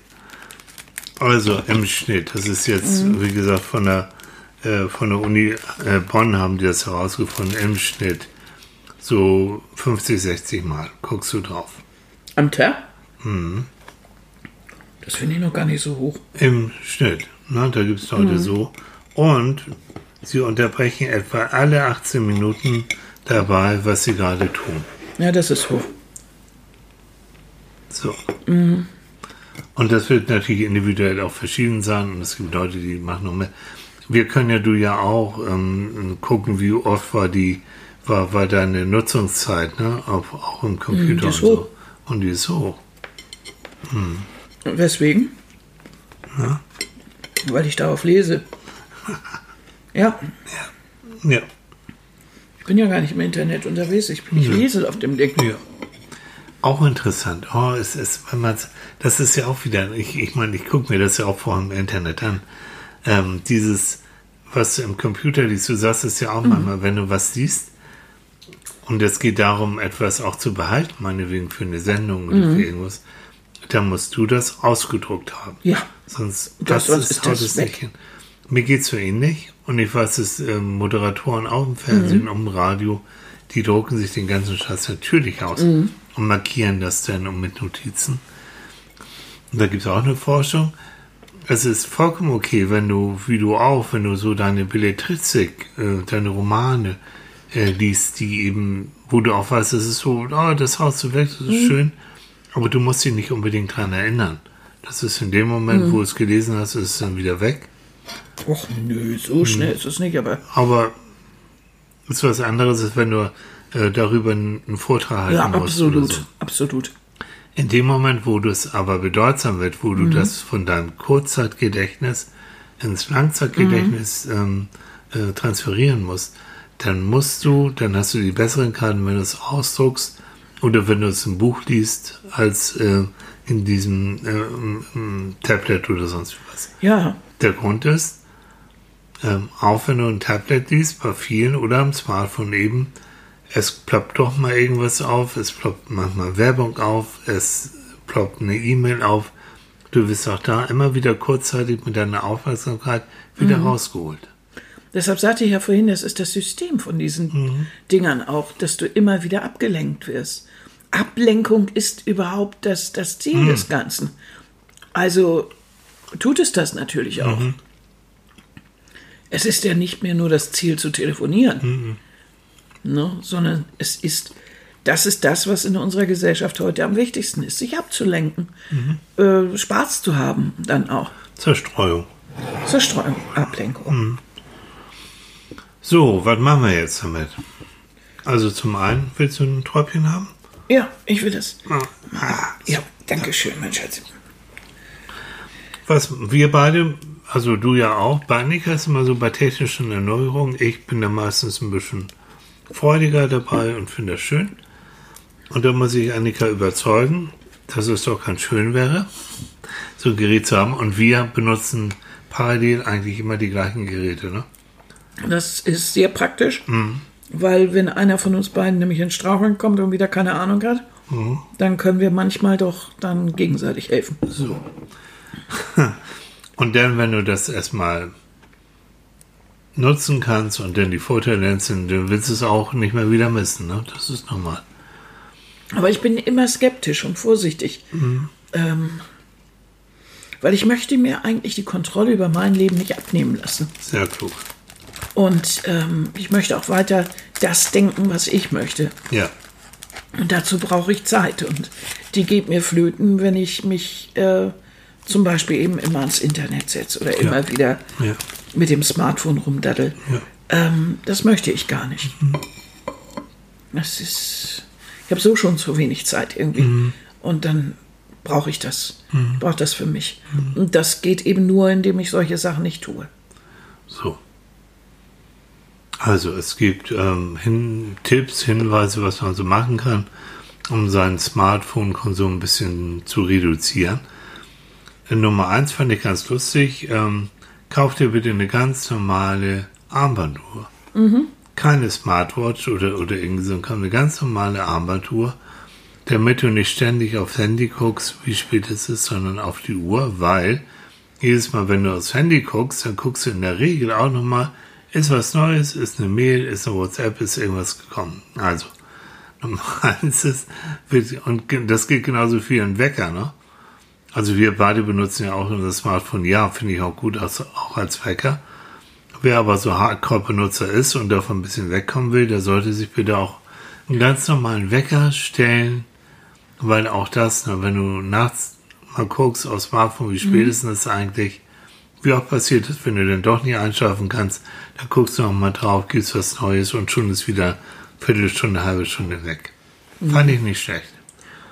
Also im Schnitt, das ist jetzt, Mhm. wie gesagt, von der, äh, von der Uni äh, Bonn haben die das herausgefunden, im Schnitt so 50, 60 Mal guckst du drauf. Am Tag? Mhm. Das finde ich noch gar nicht so hoch. Im Schnitt. Ne, da gibt es Leute Mhm. so. Und sie unterbrechen etwa alle 18 Minuten dabei, was sie gerade tun. Ja, das ist hoch. So. Mhm. Und das wird natürlich individuell auch verschieden sein. Und es gibt Leute, die machen noch mehr. Wir können ja du ja auch ähm, gucken, wie oft war die, war, war deine Nutzungszeit, ne? Auf, auch im Computer die und so. hoch. Und die ist hoch. Und Weswegen? Weil ich darauf lese. Ja, Ja. ich bin ja gar nicht im Internet unterwegs. Ich, ich lese auf dem Ding. Ja. Auch interessant. Oh, es ist, wenn man das ist ja auch wieder, ich, ich meine, ich gucke mir das ja auch vorher im Internet an. Ähm, dieses, was du im Computer liest, du sagst es ja auch manchmal, wenn du was siehst, und es geht darum, etwas auch zu behalten, meinetwegen für eine Sendung oder für irgendwas, dann musst du das ausgedruckt haben. Ja. Sonst Das- das ist, ist haut das es nicht hin. Mir geht es so ähnlich. Und ich weiß, dass ähm, Moderatoren auch im Fernsehen Mhm. im Radio, die drucken sich den ganzen Schatz natürlich aus Mhm. und markieren das dann und mit Notizen. Und da gibt es auch eine Forschung. Es ist vollkommen okay, wenn du, wie du auch, wenn du so deine Belletristik, äh, deine Romane äh, liest, die eben, wo du auch weißt, das ist so, oh, das haust du weg, das ist schön, aber du musst dich nicht unbedingt dran erinnern. Das ist in dem Moment, wo du es gelesen hast, ist es dann wieder weg. Och, nö, so schnell ist es nicht, aber Aber ist was anderes, als wenn du äh, darüber einen, Vortrag halten ja, musst. absolut, So. absolut. In dem Moment, wo das aber bedeutsam wird, wo du das von deinem Kurzzeitgedächtnis ins Langzeitgedächtnis ähm, äh, transferieren musst, dann musst du, dann hast du die besseren Karten, wenn du es ausdruckst oder wenn du es im Buch liest, als äh, in diesem äh, Tablet oder sonst was. Ja, Der Grund ist, ähm, auch wenn du ein Tablet liest, bei vielen oder am Smartphone eben, es ploppt doch mal irgendwas auf, es ploppt manchmal Werbung auf, es ploppt eine E-Mail auf. Du wirst auch da immer wieder kurzzeitig mit deiner Aufmerksamkeit wieder rausgeholt. deshalb sagte ich ja vorhin, das ist das System von diesen Dingern auch, dass du immer wieder abgelenkt wirst. Ablenkung ist überhaupt das, das Ziel des Ganzen. Also tut es das natürlich auch. Es ist ja nicht mehr nur das Ziel zu telefonieren, ne, sondern es ist, das ist das, was in unserer Gesellschaft heute am wichtigsten ist, sich abzulenken, äh, Spaß zu haben dann auch. Zerstreuung. Zerstreuung, Ablenkung. So, was machen wir jetzt damit? Also zum einen, willst du ein Träubchen haben? Ja, ich will das. Ah, Ja, danke schön, mein Schatz. Was wir beide, also du ja auch, bei Annika ist immer so bei technischen Erneuerungen, ich bin da meistens ein bisschen freudiger dabei und finde das schön. Und da muss ich Annika überzeugen, dass es doch ganz schön wäre, so ein Gerät zu haben. Und wir benutzen parallel eigentlich immer die gleichen Geräte, ne? Das ist sehr praktisch, weil wenn einer von uns beiden nämlich in Straucheln kommt und wieder keine Ahnung hat, dann können wir manchmal doch dann gegenseitig helfen. So. Und dann, wenn du das erstmal nutzen kannst und dann die Vorteile sind, dann willst du es auch nicht mehr wieder missen, ne? Das ist normal. Aber ich bin immer skeptisch und vorsichtig, ähm, weil ich möchte mir eigentlich die Kontrolle über mein Leben nicht abnehmen lassen. Sehr klug. Und ähm, ich möchte auch weiter das denken, was ich möchte. Ja. Und dazu brauche ich Zeit. Und die geht mir flöten, wenn ich mich äh, zum Beispiel eben immer ans Internet setze oder immer wieder Ja. mit dem Smartphone rumdaddel. Ja. Ähm, das möchte ich gar nicht. Das ist. Ich habe so schon zu wenig Zeit irgendwie. Und dann brauche ich das. Brauche das für mich. Und das geht eben nur, indem ich solche Sachen nicht tue. So. Also es gibt ähm, hin, Tipps, Hinweise, was man so machen kann, um seinen Smartphone-Konsum ein bisschen zu reduzieren. Nummer eins fand ich ganz lustig. Ähm, kauf dir bitte eine ganz normale Armbanduhr. Keine Smartwatch oder, oder irgendwie so, eine ganz normale Armbanduhr, damit du nicht ständig aufs Handy guckst, wie spät es ist, sondern auf die Uhr, weil jedes Mal, wenn du aufs Handy guckst, dann guckst du in der Regel auch nochmal, ist was Neues, ist eine Mail, ist eine WhatsApp, ist irgendwas gekommen. Also, Nummer eins ist, und das geht genauso für einen Wecker, ne? Also wir beide benutzen ja auch unser Smartphone, ja, finde ich auch gut, also auch als Wecker. Wer aber so Hardcore-Benutzer ist und davon ein bisschen wegkommen will, der sollte sich bitte auch einen ganz normalen Wecker stellen, weil auch das, ne, wenn du nachts mal guckst aufs Smartphone, wie spät ist das eigentlich, wie auch passiert ist, wenn du dann doch nicht einschlafen kannst, da guckst du noch mal drauf, gibst was Neues und schon ist wieder Viertelstunde, halbe Stunde weg. Fand ich nicht schlecht.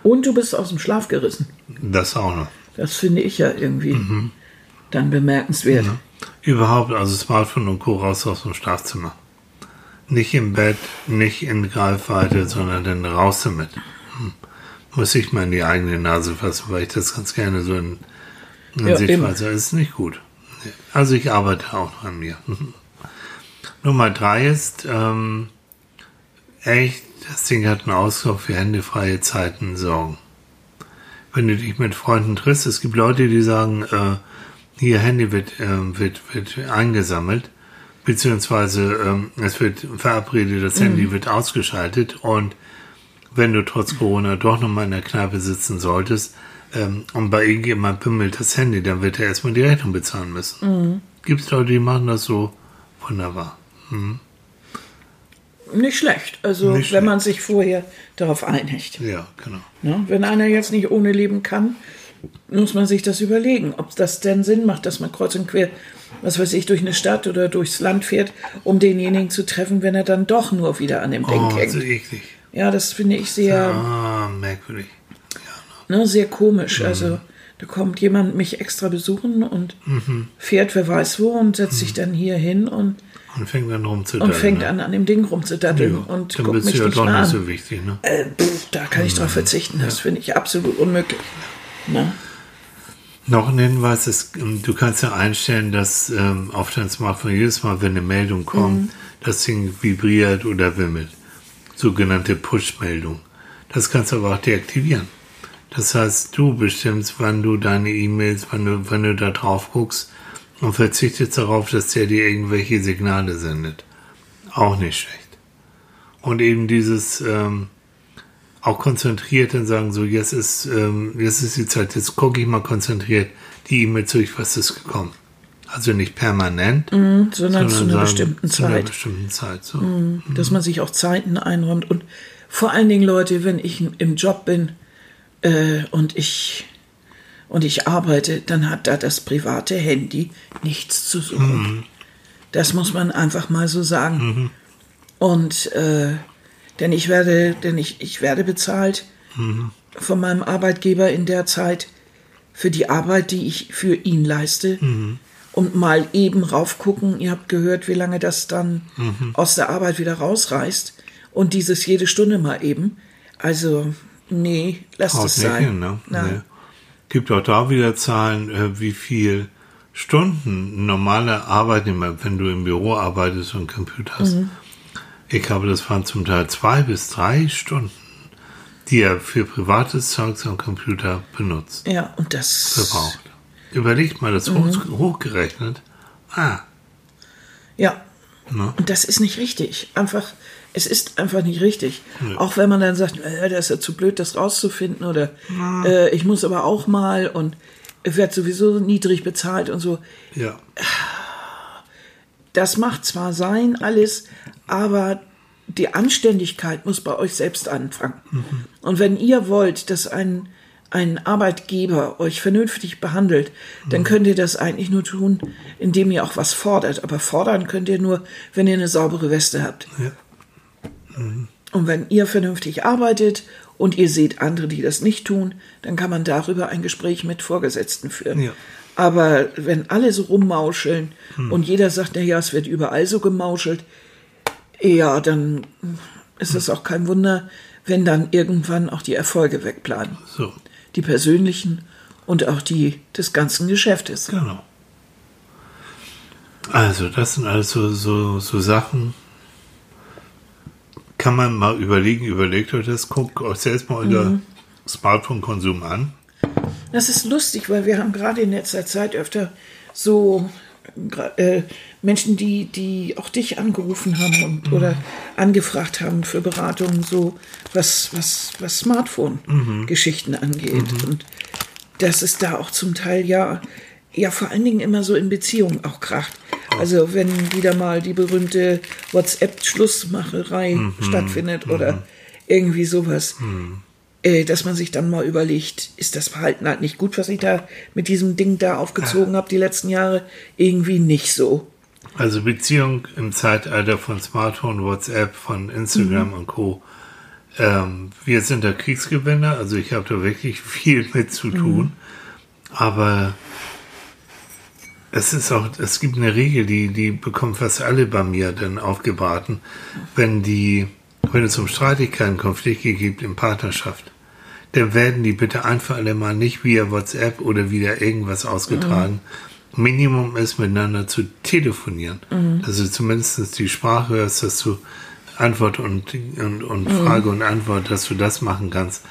Und du bist aus dem Schlaf gerissen. Das auch noch. Das finde ich ja irgendwie dann bemerkenswert. Überhaupt, also Smartphone und Co. raus aus dem Schlafzimmer. Nicht im Bett, nicht in Greifweite, sondern dann raus damit. Hm. Muss ich mal in die eigene Nase fassen, weil ich das ganz gerne so in, in Ja, Sichtweise. Das ist nicht gut. Also ich arbeite auch noch an mir. Nummer drei ist, ähm, echt, das Ding hat einen Ausdruck für händefreie Zeiten sorgen. Wenn du dich mit Freunden triffst, es gibt Leute, die sagen, äh, hier Handy wird, ähm, wird, wird eingesammelt, beziehungsweise ähm, es wird verabredet, das Handy wird ausgeschaltet und wenn du trotz Corona doch nochmal in der Kneipe sitzen solltest ähm, und bei irgendjemand bimmelt das Handy, dann wird er erstmal die Rechnung bezahlen müssen. Gibt es Leute, die machen das so wunderbar. Nicht schlecht. Also, Nicht wenn schlecht. man sich vorher darauf einigt. Ja, genau. Ne? Wenn einer jetzt nicht ohne leben kann, muss man sich das überlegen, ob das denn Sinn macht, dass man kreuz und quer, was weiß ich, durch eine Stadt oder durchs Land fährt, um denjenigen zu treffen, wenn er dann doch nur wieder an dem Ding Oh, hängt. so eklig. Ja, das finde ich sehr, Ah, merkwürdig. ne, sehr komisch. Also da kommt jemand mich extra besuchen und fährt wer weiß wo und setzt sich dann hier hin und, Und fängt dann und rumzudaddeln. fängt ne? an, an dem Ding rumzudatteln Ja, und dann mich du ja nicht doch nicht an. so wichtig, ne? Äh, pff, da kann ich drauf verzichten. Das finde ich absolut unmöglich. Ne? Noch ein Hinweis ist, ähm, du kannst ja einstellen, dass ähm, auf dein Smartphone jedes Mal, wenn eine Meldung kommt, das Ding vibriert oder wimmelt. Sogenannte Push-Meldung. Das kannst du aber auch deaktivieren. Das heißt, du bestimmst, wann du deine E-Mails, wann du, wann du da drauf guckst und verzichtest darauf, dass der dir irgendwelche Signale sendet. Auch nicht schlecht. Und eben dieses ähm, auch konzentriert und sagen so, jetzt ist, ähm, jetzt ist die Zeit, jetzt gucke ich mal konzentriert die E-Mail durch, was ist gekommen. Also nicht permanent, Sondern, zu einer sagen, bestimmten zu einer Zeit. bestimmten Zeit. So. dass man sich auch Zeiten einräumt und vor allen Dingen Leute, wenn ich im Job bin äh, und ich und ich arbeite, dann hat da das private Handy nichts zu suchen. Das muss man einfach mal so sagen. Und äh, denn ich werde, denn ich, ich werde bezahlt von meinem Arbeitgeber in der Zeit für die Arbeit, die ich für ihn leiste. Und mal eben raufgucken, ihr habt gehört, wie lange das dann aus der Arbeit wieder rausreißt. Und dieses jede Stunde mal eben. Also, nee, lasst Haut es sein. hin, ne? Nein. Nee. Gibt auch da wieder Zahlen, äh, wie viel Stunden ein normaler Arbeitnehmer, wenn du im Büro arbeitest und Computer hast. Mhm. Ich glaube, das waren zum Teil zwei bis drei Stunden, die er für privates Zeugs am Computer benutzt, Ja, und das. verbraucht. Überlegt mal das Mhm. hoch, hochgerechnet. Ah, Ja. Ne? Und das ist nicht richtig. Einfach, es ist einfach nicht richtig. Auch wenn man dann sagt, äh, das ist ja zu blöd, das rauszufinden oder äh, ich muss aber auch mal und wird sowieso niedrig bezahlt und so. ja. Das macht zwar sein alles, aber die Anständigkeit muss bei euch selbst anfangen. Und wenn ihr wollt, dass ein, ein Arbeitgeber euch vernünftig behandelt, dann könnt ihr das eigentlich nur tun, indem ihr auch was fordert. Aber fordern könnt ihr nur, wenn ihr eine saubere Weste habt. ja. Und wenn ihr vernünftig arbeitet und ihr seht andere, die das nicht tun, dann kann man darüber ein Gespräch mit Vorgesetzten führen. Ja. Aber wenn alle so rummauscheln und jeder sagt, na ja, es wird überall so gemauschelt, ja, dann ist es auch kein Wunder, wenn dann irgendwann auch die Erfolge wegbleiben. So. Die persönlichen und auch die des ganzen Geschäftes. Genau. Also, das sind also so, so Sachen. Kann man mal überlegen, überlegt euch das, guckt euch selbst mal unter Mhm. Smartphone-Konsum an. Das ist lustig, weil wir haben gerade in letzter Zeit öfter so äh, Menschen, die, die auch dich angerufen haben und, oder angefragt haben für Beratungen, so was, was, was Smartphone-Geschichten angeht. Und dass es da auch zum Teil ja, ja vor allen Dingen immer so in Beziehungen auch kracht. Also wenn wieder mal die berühmte WhatsApp-Schlussmacherei stattfindet oder irgendwie sowas äh, dass man sich dann mal überlegt, ist das Verhalten halt nicht gut, was ich da mit diesem Ding da aufgezogen habe die letzten Jahre? Irgendwie nicht so. Also Beziehung im Zeitalter von Smartphone, WhatsApp, von Instagram Mhm. und Co. Ähm, wir sind da Kriegsgewinner, also ich habe da wirklich viel mit zu tun. Mhm. Aber es ist auch, es gibt eine Regel, die, die bekommen fast alle bei mir dann aufgebraten, wenn die, wenn es um Streitigkeiten, Konflikte gibt in Partnerschaft, dann werden die bitte einfach alle mal nicht via WhatsApp oder wieder irgendwas ausgetragen. Minimum ist miteinander zu telefonieren. Dass du zumindest die Sprache hörst, dass du Antwort und, und, und Frage und Antwort, dass du das machen kannst.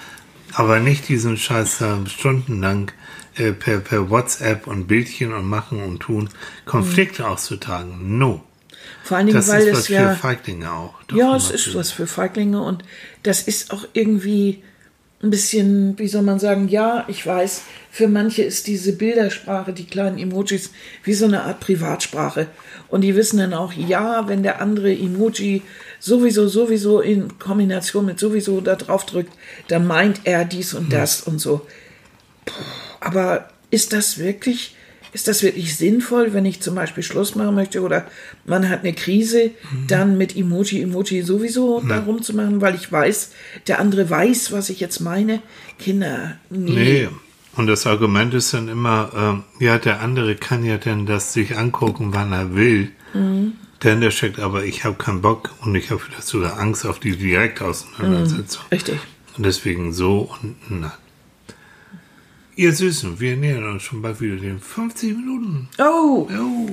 Aber nicht diesen Scheiß da stundenlang äh, per, per WhatsApp und Bildchen und machen und tun, Konflikte auszutragen. No. Vor allen Dingen, Das weil ist was es ja. für Feiglinge auch. Ja, es ist was für Feiglinge und das ist auch irgendwie ein bisschen, wie soll man sagen, ja, ich weiß, für manche ist diese Bildersprache, die kleinen Emojis, wie so eine Art Privatsprache. Und die wissen dann auch, ja, wenn der andere Emoji sowieso, sowieso in Kombination mit sowieso da drauf drückt, dann meint er dies und das und so. Aber ist das wirklich, ist das wirklich sinnvoll, wenn ich zum Beispiel Schluss machen möchte oder man hat eine Krise, dann mit Emoji, Emoji sowieso darum zu machen, weil ich weiß, der andere weiß, was ich jetzt meine? Kinder, nee. Nee. Und das Argument ist dann immer, ähm, ja, der andere kann ja dann das sich angucken, wann er will. Denn der steckt aber, ich habe keinen Bock und ich habe vielleicht sogar Angst auf die Direktauseinandersetzung. Richtig. Und deswegen so und nein. Ihr Süßen, wir nähern uns schon bald wieder den 50 Minuten. Oh,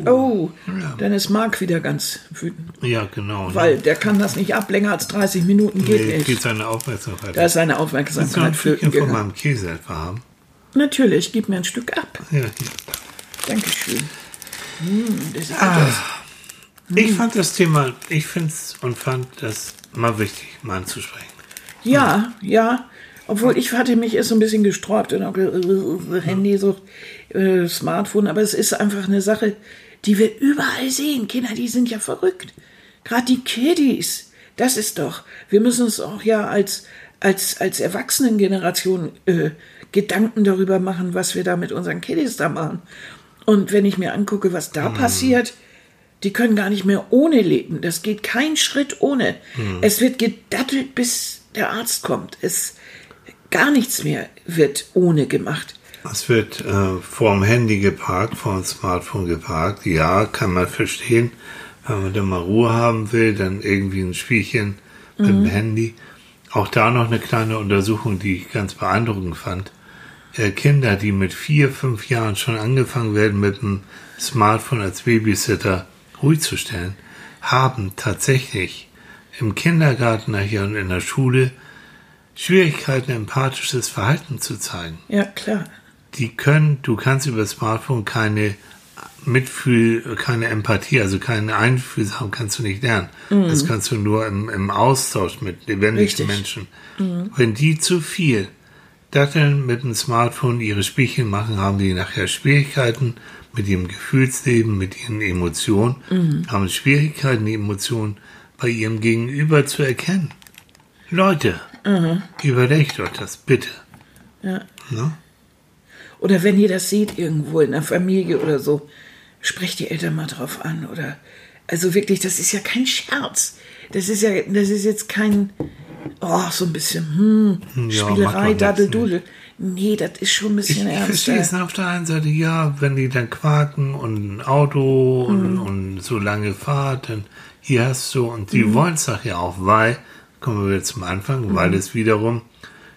Oh. oh, Ja. dann ist Marc wieder ganz wütend, Ja, genau. ne? weil der kann das nicht ab, länger als 30 Minuten geht nee, nicht. geht seine Aufmerksamkeit. Da ist seine Aufmerksamkeit flöten Stückchen von gegangen. meinem Käse etwa haben? Natürlich, gib mir ein Stück ab. Ja, hier. Dankeschön. Hm, das ist Ah. etwas. Ich fand das Thema, ich finde es und fand das mal wichtig, mal anzusprechen. Ja, ja. Obwohl ich hatte mich erst so ein bisschen gesträubt und auch ge- äh, Handysucht, äh, Smartphone, aber es ist einfach eine Sache, die wir überall sehen. Kinder, die sind ja verrückt. Gerade die Kiddies, das ist doch. Wir müssen uns auch ja als als als Erwachsenengeneration äh, Gedanken darüber machen, was wir da mit unseren Kiddies da machen. Und wenn ich mir angucke, was da passiert, die können gar nicht mehr ohne leben. Das geht kein Schritt ohne. Es wird gedattelt, bis der Arzt kommt. Es gar nichts mehr wird ohne gemacht. Es wird äh, vorm Handy geparkt, vorm Smartphone geparkt. Ja, kann man verstehen. Wenn man da mal Ruhe haben will, dann irgendwie ein Spielchen mit dem Handy. Auch da noch eine kleine Untersuchung, die ich ganz beeindruckend fand. Äh, Kinder, die mit vier, fünf Jahren schon angefangen werden, mit dem Smartphone als Babysitter ruhig zu stellen, haben tatsächlich im Kindergarten nachher und in der Schule Schwierigkeiten, empathisches Verhalten zu zeigen Ja, klar. die können, du kannst über das Smartphone keine Mitfühl, keine Empathie, also keine Einfühlsam kannst du nicht lernen. Das kannst du nur im, im Austausch mit lebendigen Richtig. Menschen. Wenn die zu viel datteln mit dem Smartphone ihre Spielchen machen, haben die nachher Schwierigkeiten mit ihrem Gefühlsleben, mit ihren Emotionen, haben Schwierigkeiten, die Emotionen bei ihrem Gegenüber zu erkennen. Leute, überlegt euch das bitte. Ja. Ne? Oder wenn ihr das seht irgendwo in der Familie oder so, sprecht die Eltern mal drauf an. Oder also wirklich, das ist ja kein Scherz. Das ist ja, das ist jetzt kein, oh, so ein bisschen, hm, Ja, Spielerei, nichts, Daddeldudel. Nee, das ist schon ein Ich, bisschen ich ernster. verstehe es auf der einen Seite, ja, wenn die dann quaken und ein Auto und, und so lange Fahrt, dann hier hast du, und die wollen es doch ja auch, weil, kommen wir zum Anfang, weil es wiederum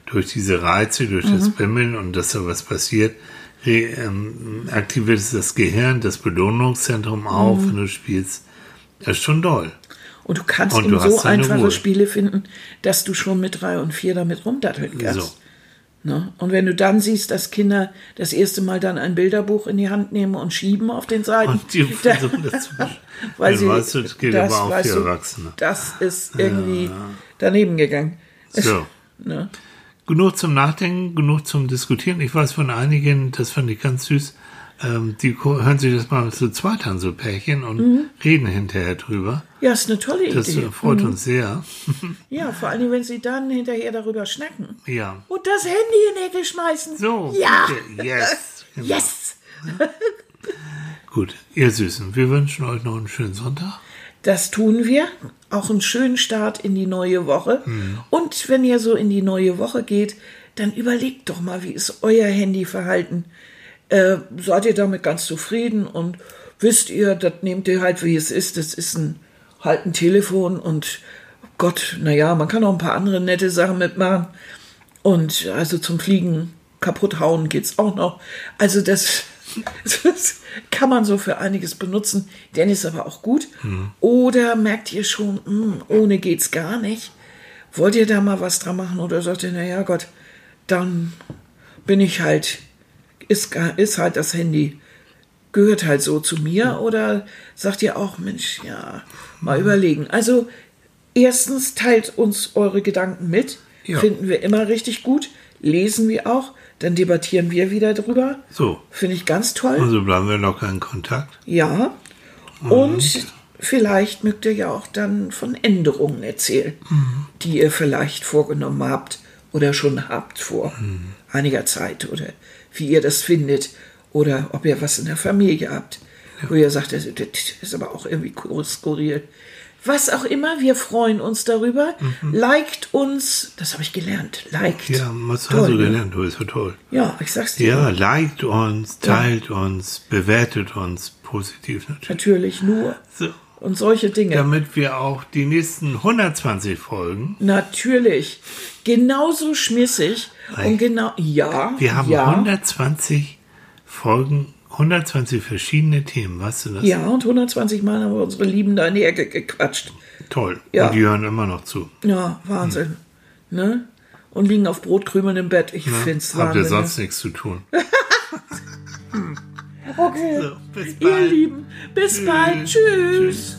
durch diese Reize, durch das Bimmeln und dass da was passiert, ähm, aktiviert es das Gehirn, das Belohnungszentrum auch, wenn du spielst. Das ist schon doll. Und du kannst Und du so einfache Ruhe. Spiele finden, dass du schon mit drei und vier damit rumdatteln kannst. So. Ne? Und wenn du dann siehst, dass Kinder das erste Mal dann ein Bilderbuch in die Hand nehmen und schieben auf den Seiten, Und die da- versuchen das zu weil Ja, sie, weißt du, das gilt aber auch für Erwachsene. Das ist irgendwie daneben gegangen. So. Ne? Genug zum Nachdenken, genug zum Diskutieren. Ich weiß von einigen, das fand ich ganz süß, ähm, die hören sich das mal zu zweit an, so Pärchen, und reden hinterher drüber. Ja, ist eine tolle Das Idee. äh, freut uns sehr. Ja, vor allem, wenn sie dann hinterher darüber schnacken. Ja. Und das Handy in die Ecke schmeißen. So, Ja. Yes. Genau. Yes! Gut, ihr Süßen, wir wünschen euch noch einen schönen Sonntag. Das tun wir. Auch einen schönen Start in die neue Woche. Und wenn ihr so in die neue Woche geht, dann überlegt doch mal, wie ist euer Handyverhalten? Äh, seid ihr damit ganz zufrieden und wisst ihr, das nehmt ihr halt, wie es ist. Das ist ein, halt ein Telefon und Gott, naja, man kann auch ein paar andere nette Sachen mitmachen. Und also zum Fliegen kaputt hauen geht's auch noch. Also das, das kann man so für einiges benutzen. Denn ist aber auch gut. Oder merkt ihr schon, hm, ohne geht's gar nicht. Wollt ihr da mal was dran machen oder sagt ihr, naja Gott, dann bin ich halt, ist, ist halt das Handy, gehört halt so zu mir. Oder sagt ihr auch, Mensch, ja, mal überlegen. Also erstens teilt uns eure Gedanken mit. Ja. Finden wir immer richtig gut. Lesen wir auch. Dann debattieren wir wieder drüber. So, Finde ich ganz toll. also bleiben wir locker in Kontakt. Ja. Und vielleicht mögt ihr ja auch dann von Änderungen erzählen, die ihr vielleicht vorgenommen habt oder schon habt vor einiger Zeit oder wie ihr das findet oder ob ihr was in der Familie habt, wo ihr sagt, das, das ist aber auch irgendwie skurril. Was auch immer, wir freuen uns darüber. Liked uns, das habe ich gelernt, liked. Ja, was Toll, hast du gelernt? Du bist so toll. Ja, ich sag's dir. Ja, liked uns, teilt uns, bewertet uns positiv natürlich. Natürlich nur. So, Und solche Dinge. damit wir auch die nächsten 120 Folgen, Natürlich. Genauso schmissig und genau, ja. wir haben ja, 120 Folgen, 120 verschiedene Themen, weißt du das? Ja, und 120 Mal haben wir unsere Lieben da in die Ecke gequatscht. Toll. Ja. Und die hören immer noch zu. Ja, Wahnsinn. Ne? Und liegen auf Brotkrümeln im Bett. Ich find's Habt ihr Wahnsinn. sonst nichts zu tun? Okay. So, bis Ihr bald. Lieben, bis bald. Tschüss. Tschüss.